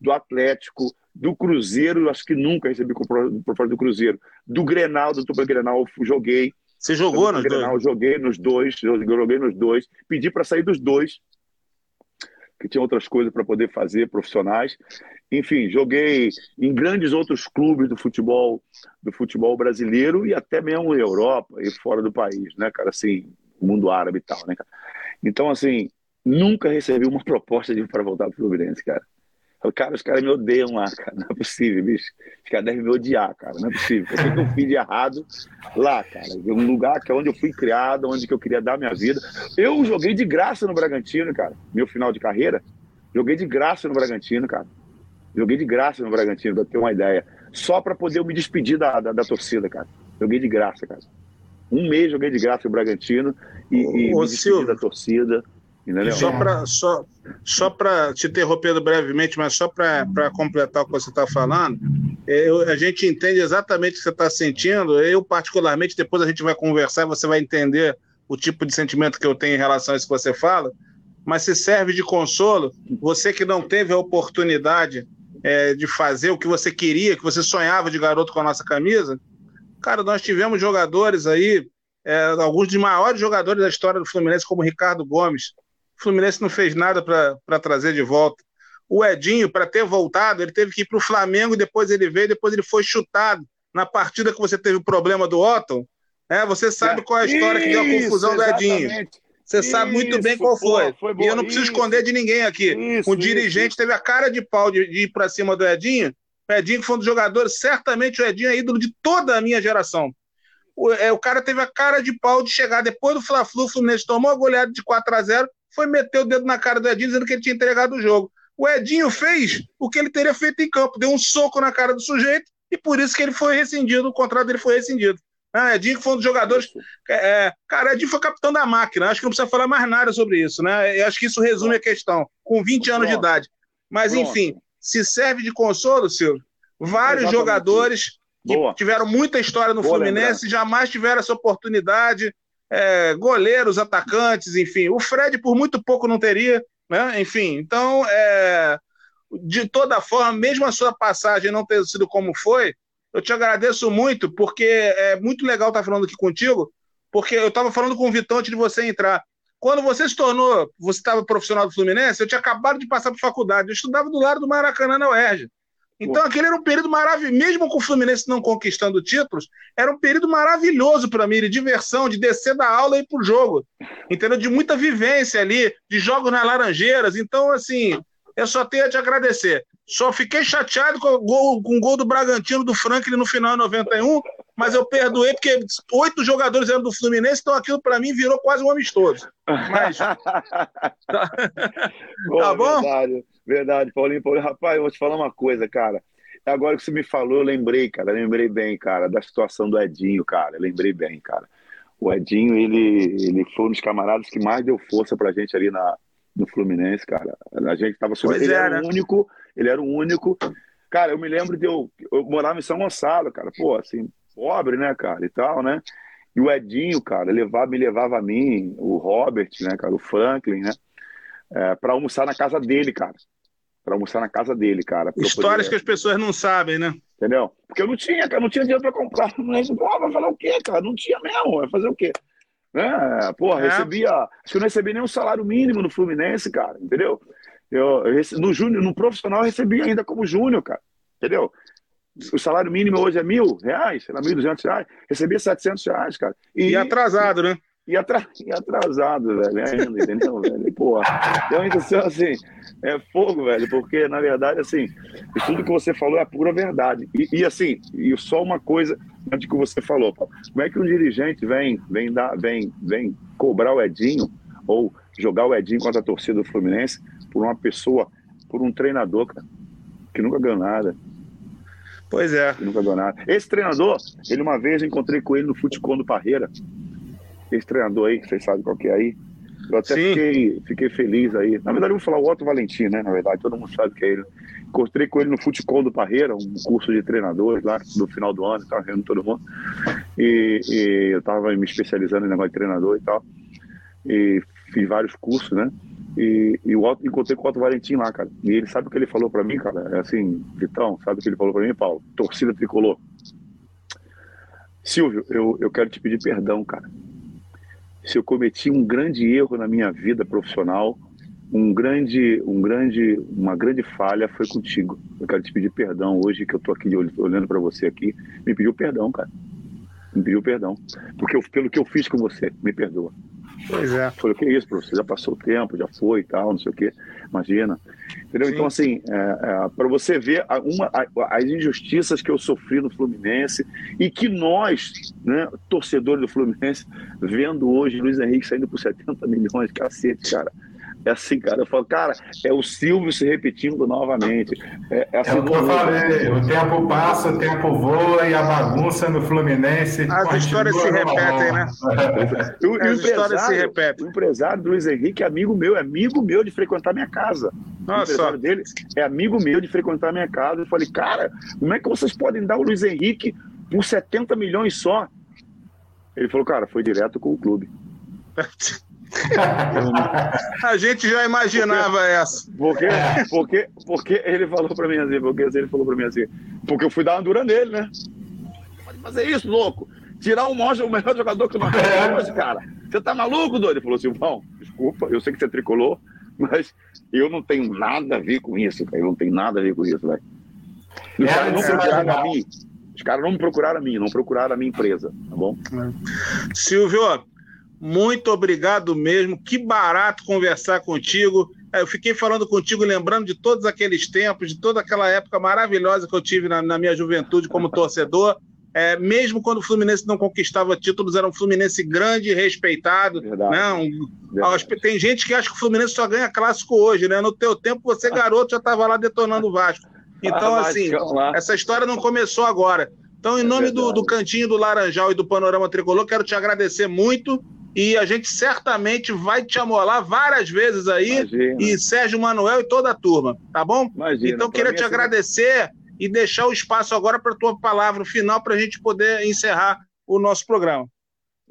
do Atlético, do Cruzeiro, acho que nunca recebi proposta do Cruzeiro, do Grenal, do Tupa Grenal, joguei. Você jogou nos Grenal, dois? Joguei nos dois, joguei nos dois, pedi para sair dos dois, que tinha outras coisas para poder fazer, profissionais. Enfim, joguei em grandes outros clubes do futebol, do futebol brasileiro e até mesmo Europa e fora do país, né, cara? Assim, mundo árabe e tal, né, cara? Então, assim, nunca recebi uma proposta de para voltar para o Fluminense, cara. Falei, cara, os caras me odeiam lá, cara. Não é possível, bicho. Os caras devem me odiar, cara. Não é possível. O que eu fiz de errado lá, cara? Um lugar que é onde eu fui criado, onde que eu queria dar minha vida. Eu joguei de graça no Bragantino, cara. Meu final de carreira. Joguei de graça no Bragantino, cara. Joguei de graça no Bragantino, pra ter uma ideia. Só para poder eu me despedir da, da, da, torcida, cara. Joguei de graça, cara. Um mês joguei de graça no Bragantino e, e me despedi da torcida. Entendeu? Só para só, só te interrompendo brevemente, mas só para completar o que você está falando, é, eu, a gente entende exatamente o que você está sentindo. Eu, particularmente, depois a gente vai conversar, você vai entender o tipo de sentimento que eu tenho em relação a isso que você fala. Mas se serve de consolo, você que não teve a oportunidade é, de fazer o que você queria, que você sonhava de garoto com a nossa camisa, cara, nós tivemos jogadores aí, é, alguns dos maiores jogadores da história do Fluminense, como Ricardo Gomes, o Fluminense não fez nada para trazer de volta. O Edinho, para ter voltado, ele teve que ir para o Flamengo, depois ele veio, depois ele foi chutado. Na partida que você teve o problema do Otton, é, você sabe qual é a história Isso, que deu a confusão do Edinho. Você Isso, sabe muito bem qual foi. foi e eu não preciso Isso. esconder de ninguém aqui. Isso, o dirigente teve a cara de pau de, de ir para cima do Edinho. O Edinho, que foi um dos jogadores, certamente o Edinho é ídolo de toda a minha geração. O, é, o cara teve a cara de pau de chegar depois do Fla-Flu, o Fluminense tomou a goleada de 4 a 0 foi meter o dedo na cara do Edinho dizendo que ele tinha entregado o jogo. O Edinho fez o que ele teria feito em campo, deu um soco na cara do sujeito e por isso que ele foi rescindido, o contrato dele foi rescindido. Ah, Edinho foi um dos jogadores. É, é, cara, Edinho foi capitão da máquina. Acho que não precisa falar mais nada sobre isso, né? Eu acho que isso resume a questão, com 20 anos de idade. Mas, enfim, se serve de consolo, Silvio, vários Exatamente. jogadores que Boa. tiveram muita história no Boa Fluminense lembrar. jamais tiveram essa oportunidade é, goleiros, atacantes, enfim. O Fred, por muito pouco, não teria, né? Enfim, então, é, de toda forma, mesmo a sua passagem não ter sido como foi, eu te agradeço muito, porque é muito legal estar falando aqui contigo, porque eu estava falando com o Vitão antes de você entrar. Quando você se tornou, você estava profissional do Fluminense, eu tinha acabado de passar por faculdade. Eu estudava do lado do Maracanã na UERJ. Então, aquele era um período maravilhoso, mesmo com o Fluminense não conquistando títulos, era um período maravilhoso para mim, de diversão, de descer da aula e ir pro jogo. Entendeu? De muita vivência ali, de jogos nas Laranjeiras. Então, assim, eu só tenho a te agradecer. Só fiquei chateado com o gol, com o gol do Bragantino do Franklin no final de 91, mas eu perdoei porque oito jogadores eram do Fluminense, então aquilo para mim virou quase um amistoso. Mas... tá bom? Verdade, verdade, Paulinho, Paulinho. Rapaz, eu vou te falar uma coisa, cara. Agora que você me falou, eu lembrei, cara, lembrei bem, cara, da situação do Edinho, cara. Lembrei bem, cara. O Edinho, ele, ele foi um dos camaradas que mais deu força pra gente ali na, no Fluminense, cara. A gente tava sobre. Ele era o único, ele era o único. Cara, eu me lembro de eu, eu morava em São Gonçalo, cara. Pô, assim, pobre, né, cara, e tal, né? E o Edinho, cara, levava, me levava a mim, o Robert, né, cara, o Franklin, né? É, para almoçar na casa dele, cara. Para almoçar na casa dele, cara. Histórias poder... que as pessoas não sabem, né? Entendeu? Porque eu não tinha, cara, não tinha dinheiro para comprar. Não é, vai falar o quê, cara? Não tinha mesmo, vai fazer o quê? Né? Porra, é. recebia. Acho que eu não recebi nem um salário mínimo no Fluminense, cara, entendeu? Eu, eu no júnior, no profissional, eu recebi ainda como júnior, cara, entendeu? O salário mínimo hoje é mil reais, sei lá, mil duzentos reais. Recebia setecentos reais, cara. E, e atrasado, né? E, atra... e atrasado, velho, ainda, entendeu, velho? Porra. Então, então, assim, é fogo, velho, porque, na verdade, assim, tudo que você falou é a pura verdade. E, e assim, e só uma coisa antes que você falou, como é que um dirigente vem, vem, dar, vem, vem cobrar o Edinho ou jogar o Edinho contra a torcida do Fluminense por uma pessoa, por um treinador, cara, que nunca ganhou nada. Pois é. Que nunca ganhou nada. Esse treinador, ele uma vez eu encontrei com ele no Futecom do Parreira. Esse treinador aí, que vocês sabem qual que é aí. Eu até fiquei, fiquei feliz aí. Na verdade, eu vou falar o Otto Valentim, né? Na verdade, todo mundo sabe que é ele. Encontrei com ele no Futecom do Parreira, um curso de treinadores lá no final do ano, estava reunindo todo mundo. E, e eu estava me especializando em negócio de treinador e tal. E fiz vários cursos, né? E, e o Otto, encontrei com o Otto Valentim lá, cara. E ele sabe o que ele falou para mim, cara? É assim, Vitão, sabe o que ele falou para mim, Paulo? Torcida tricolor. Silvio, eu, eu quero te pedir perdão, cara se eu cometi um grande erro na minha vida profissional, um grande, um grande, uma grande falha foi contigo. Eu quero te pedir perdão hoje que eu estou aqui olhando para você aqui. Me pediu perdão, cara. Me pediu perdão, porque eu, pelo que eu fiz com você, me perdoa. Pois é. Falei, que isso, professor? Já passou o tempo, já foi e tal, não sei o quê. Imagina. Entendeu? Sim. Então, assim, é, é, para você ver uma, as injustiças que eu sofri no Fluminense e que nós, né, torcedores do Fluminense, vendo hoje Luiz Henrique saindo por 70 milhões, cacete, cara é assim, cara. Eu falo, cara, é o Silvio se repetindo novamente. É, é, assim, é o que eu falei. O tempo passa, o tempo voa e a bagunça no Fluminense. As histórias se repetem, né? o, As histórias se repetem. O empresário do Luiz Henrique é amigo meu, é amigo meu de frequentar minha casa. Nossa. O empresário dele é amigo meu de frequentar minha casa. Eu falei, cara, como é que vocês podem dar o Luiz Henrique por 70 milhões só? Ele falou, cara, foi direto com o clube. A gente já imaginava porque, essa. Porque, porque, porque ele falou para mim assim, porque ele falou para mim assim, porque eu fui dar uma dura nele, né? Pode fazer isso, louco. Tirar o, maior, o melhor jogador que eu não tenho hoje, cara. Você tá maluco, doido? Ele falou assim, Vão, desculpa, eu sei que você tricolou, mas eu não tenho nada a ver com isso, cara. Eu não tenho nada a ver com isso, velho. Os é, caras não procuraram a mim. Os caras não me procuraram a mim, não procuraram a minha empresa, tá bom? Silvio, muito obrigado mesmo. Que barato conversar contigo. É, eu fiquei falando contigo, lembrando de todos aqueles tempos, de toda aquela época maravilhosa que eu tive na, na minha juventude como torcedor. É, mesmo quando o Fluminense não conquistava títulos, era um Fluminense grande e respeitado. Verdade. Né? Um, tem gente que acha que o Fluminense só ganha clássico hoje, né? No teu tempo, você, garoto, já estava lá detonando o Vasco. Então, ah, assim, essa história não começou agora. Então, em é nome do, do Cantinho do Laranjal e do Panorama Tricolor, quero te agradecer muito e a gente certamente vai te amolar várias vezes aí, Imagina. e Sérgio Manuel e toda a turma, tá bom? Imagina, então queria te agradecer e deixar o espaço agora para a tua palavra final para a gente poder encerrar o nosso programa.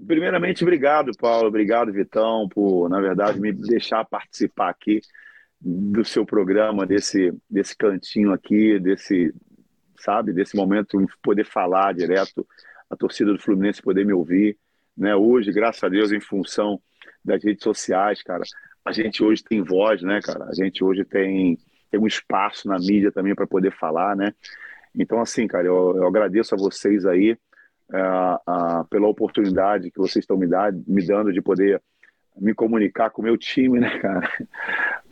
Primeiramente, obrigado, Paulo, obrigado, Vitão, por, na verdade, me deixar participar aqui do seu programa, desse, desse cantinho aqui, desse, sabe, desse momento, poder falar direto, a torcida do Fluminense poder me ouvir né? Hoje, graças a Deus, em função das redes sociais, cara, a gente hoje tem voz, né, cara? A gente hoje tem, tem um espaço na mídia também para poder falar, né? Então, assim, cara, eu, eu agradeço a vocês aí uh, uh, pela oportunidade que vocês estão me, me dando de poder me comunicar com o meu time, né, cara?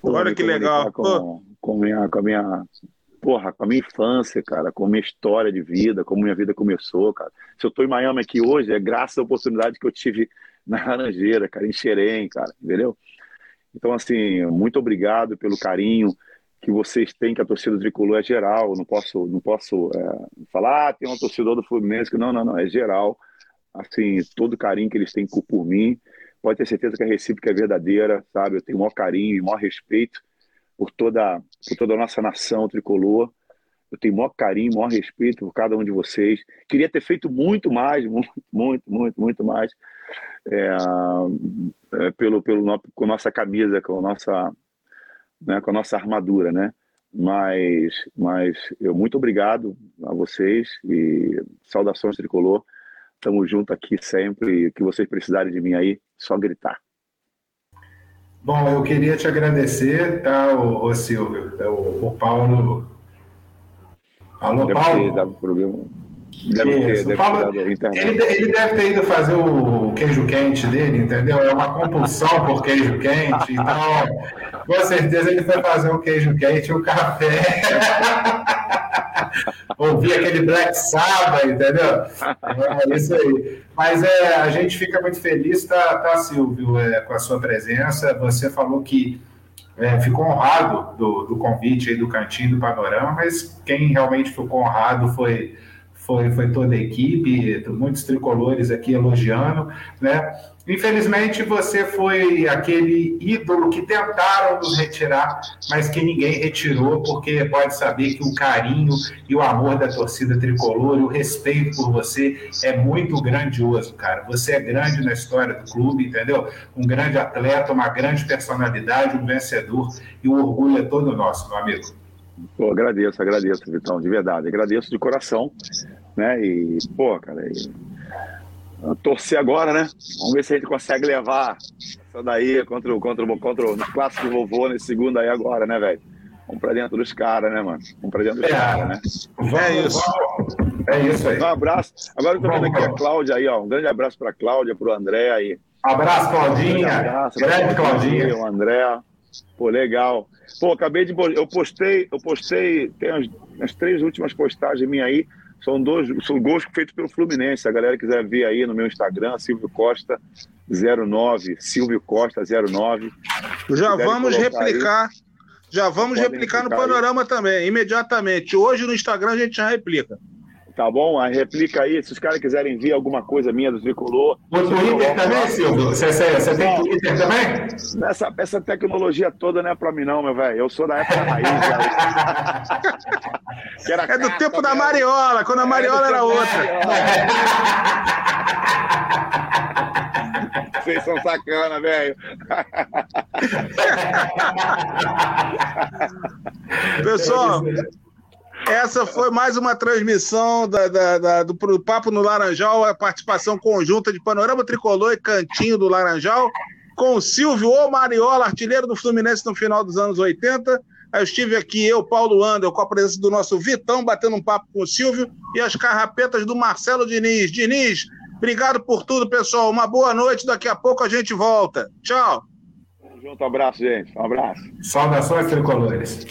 Olha que legal. Com, com, minha, com a minha porra, com a minha infância, cara, com a minha história de vida, como minha vida começou, cara. Se eu tô em Miami aqui hoje, é graças à oportunidade que eu tive na Laranjeira, cara, em Xerém, cara, entendeu? Então, assim, muito obrigado pelo carinho que vocês têm, que a torcida tricolor é geral. Não posso, não posso é, falar, ah, tem um torcedor do Fluminense que não, não, não, é geral. Assim, todo o carinho que eles têm por mim, pode ter certeza que a recíproca é verdadeira, sabe? Eu tenho o maior carinho e o maior respeito por toda, por toda a nossa nação tricolor. Eu tenho maior carinho, maior respeito por cada um de vocês. Queria ter feito muito mais, muito, muito, muito, muito mais é, é, pelo, pelo, com a nossa camisa, com a nossa, né, com a nossa armadura, né? Mas, mas eu muito obrigado a vocês e saudações tricolor. Estamos juntos aqui sempre. O que vocês precisarem de mim aí, só gritar. Bom, eu queria te agradecer, tá, o, o Silvio, é o, o Paulo. Alô, deve Paulo? Ter problema. Deve ter, deve Paulo, ter ele, ele, deve ter ido fazer o queijo quente dele, entendeu? É uma compulsão por queijo quente, então com certeza ele foi fazer o queijo quente e o café. Ouvir aquele Black Sabbath, entendeu? É isso aí. Mas é, a gente fica muito feliz, tá, tá Silvio, é, com a sua presença. Você falou que é, ficou honrado do, do convite aí do Cantinho do Panorama, mas quem realmente ficou honrado foi foi, foi toda a equipe, muitos tricolores aqui elogiando, né? Infelizmente, você foi aquele ídolo que tentaram nos retirar, mas que ninguém retirou, porque pode saber que o carinho e o amor da torcida tricolor e o respeito por você é muito grandioso, cara. Você é grande na história do clube, entendeu? Um grande atleta, uma grande personalidade, um vencedor, e o orgulho é todo nosso, meu amigo. Pô, agradeço, agradeço, Vitão, de verdade. Agradeço de coração, né? E, pô, cara, e torcer agora, né? Vamos ver se a gente consegue levar isso daí contra o contra, contra o clássico vovô nesse segundo aí agora, né, velho? Vamos pra dentro dos caras, né, mano? Vamos pra dentro dos é, caras, né? É isso. É isso aí. Um abraço. Agora eu tô vendo aqui a Cláudia aí, ó. Um grande abraço pra Cláudia, pro André aí. Abraço, Claudinha. Abraço, Grande Claudinha. O André. Pô, legal. Pô, acabei de. Eu postei, eu postei, tem as, as três últimas postagens minhas aí. São dois são gols feitos pelo Fluminense. Se a galera quiser ver aí no meu Instagram, Silvio Costa 09, Silvio Costa 09. Já vamos replicar. Aí, já vamos replicar no panorama aí. também, imediatamente. Hoje no Instagram a gente já replica. Tá bom? A replica aí, se os caras quiserem ver alguma coisa minha do Tricolor. O Twitter também, Silvio? Você, você, você tem Twitter também? Essa, essa tecnologia toda não é pra mim não, meu velho. Eu sou da época raiz. é do tempo da Mariola, quando a Mariola é era outra. Vocês são sacana, velho. Pessoal, essa foi mais uma transmissão da, da, da, do Papo no Laranjal, a participação conjunta de Panorama Tricolor e Cantinho do Laranjal, com Silvio O Mariola, artilheiro do Fluminense no final dos anos 80. Eu estive aqui, eu, Paulo Andel, com a presença do nosso Vitão, batendo um papo com o Silvio, e as carrapetas do Marcelo Diniz. Diniz, obrigado por tudo, pessoal. Uma boa noite, daqui a pouco a gente volta. Tchau. Tamo junto, um abraço, gente. Um abraço. Saudações tricolores.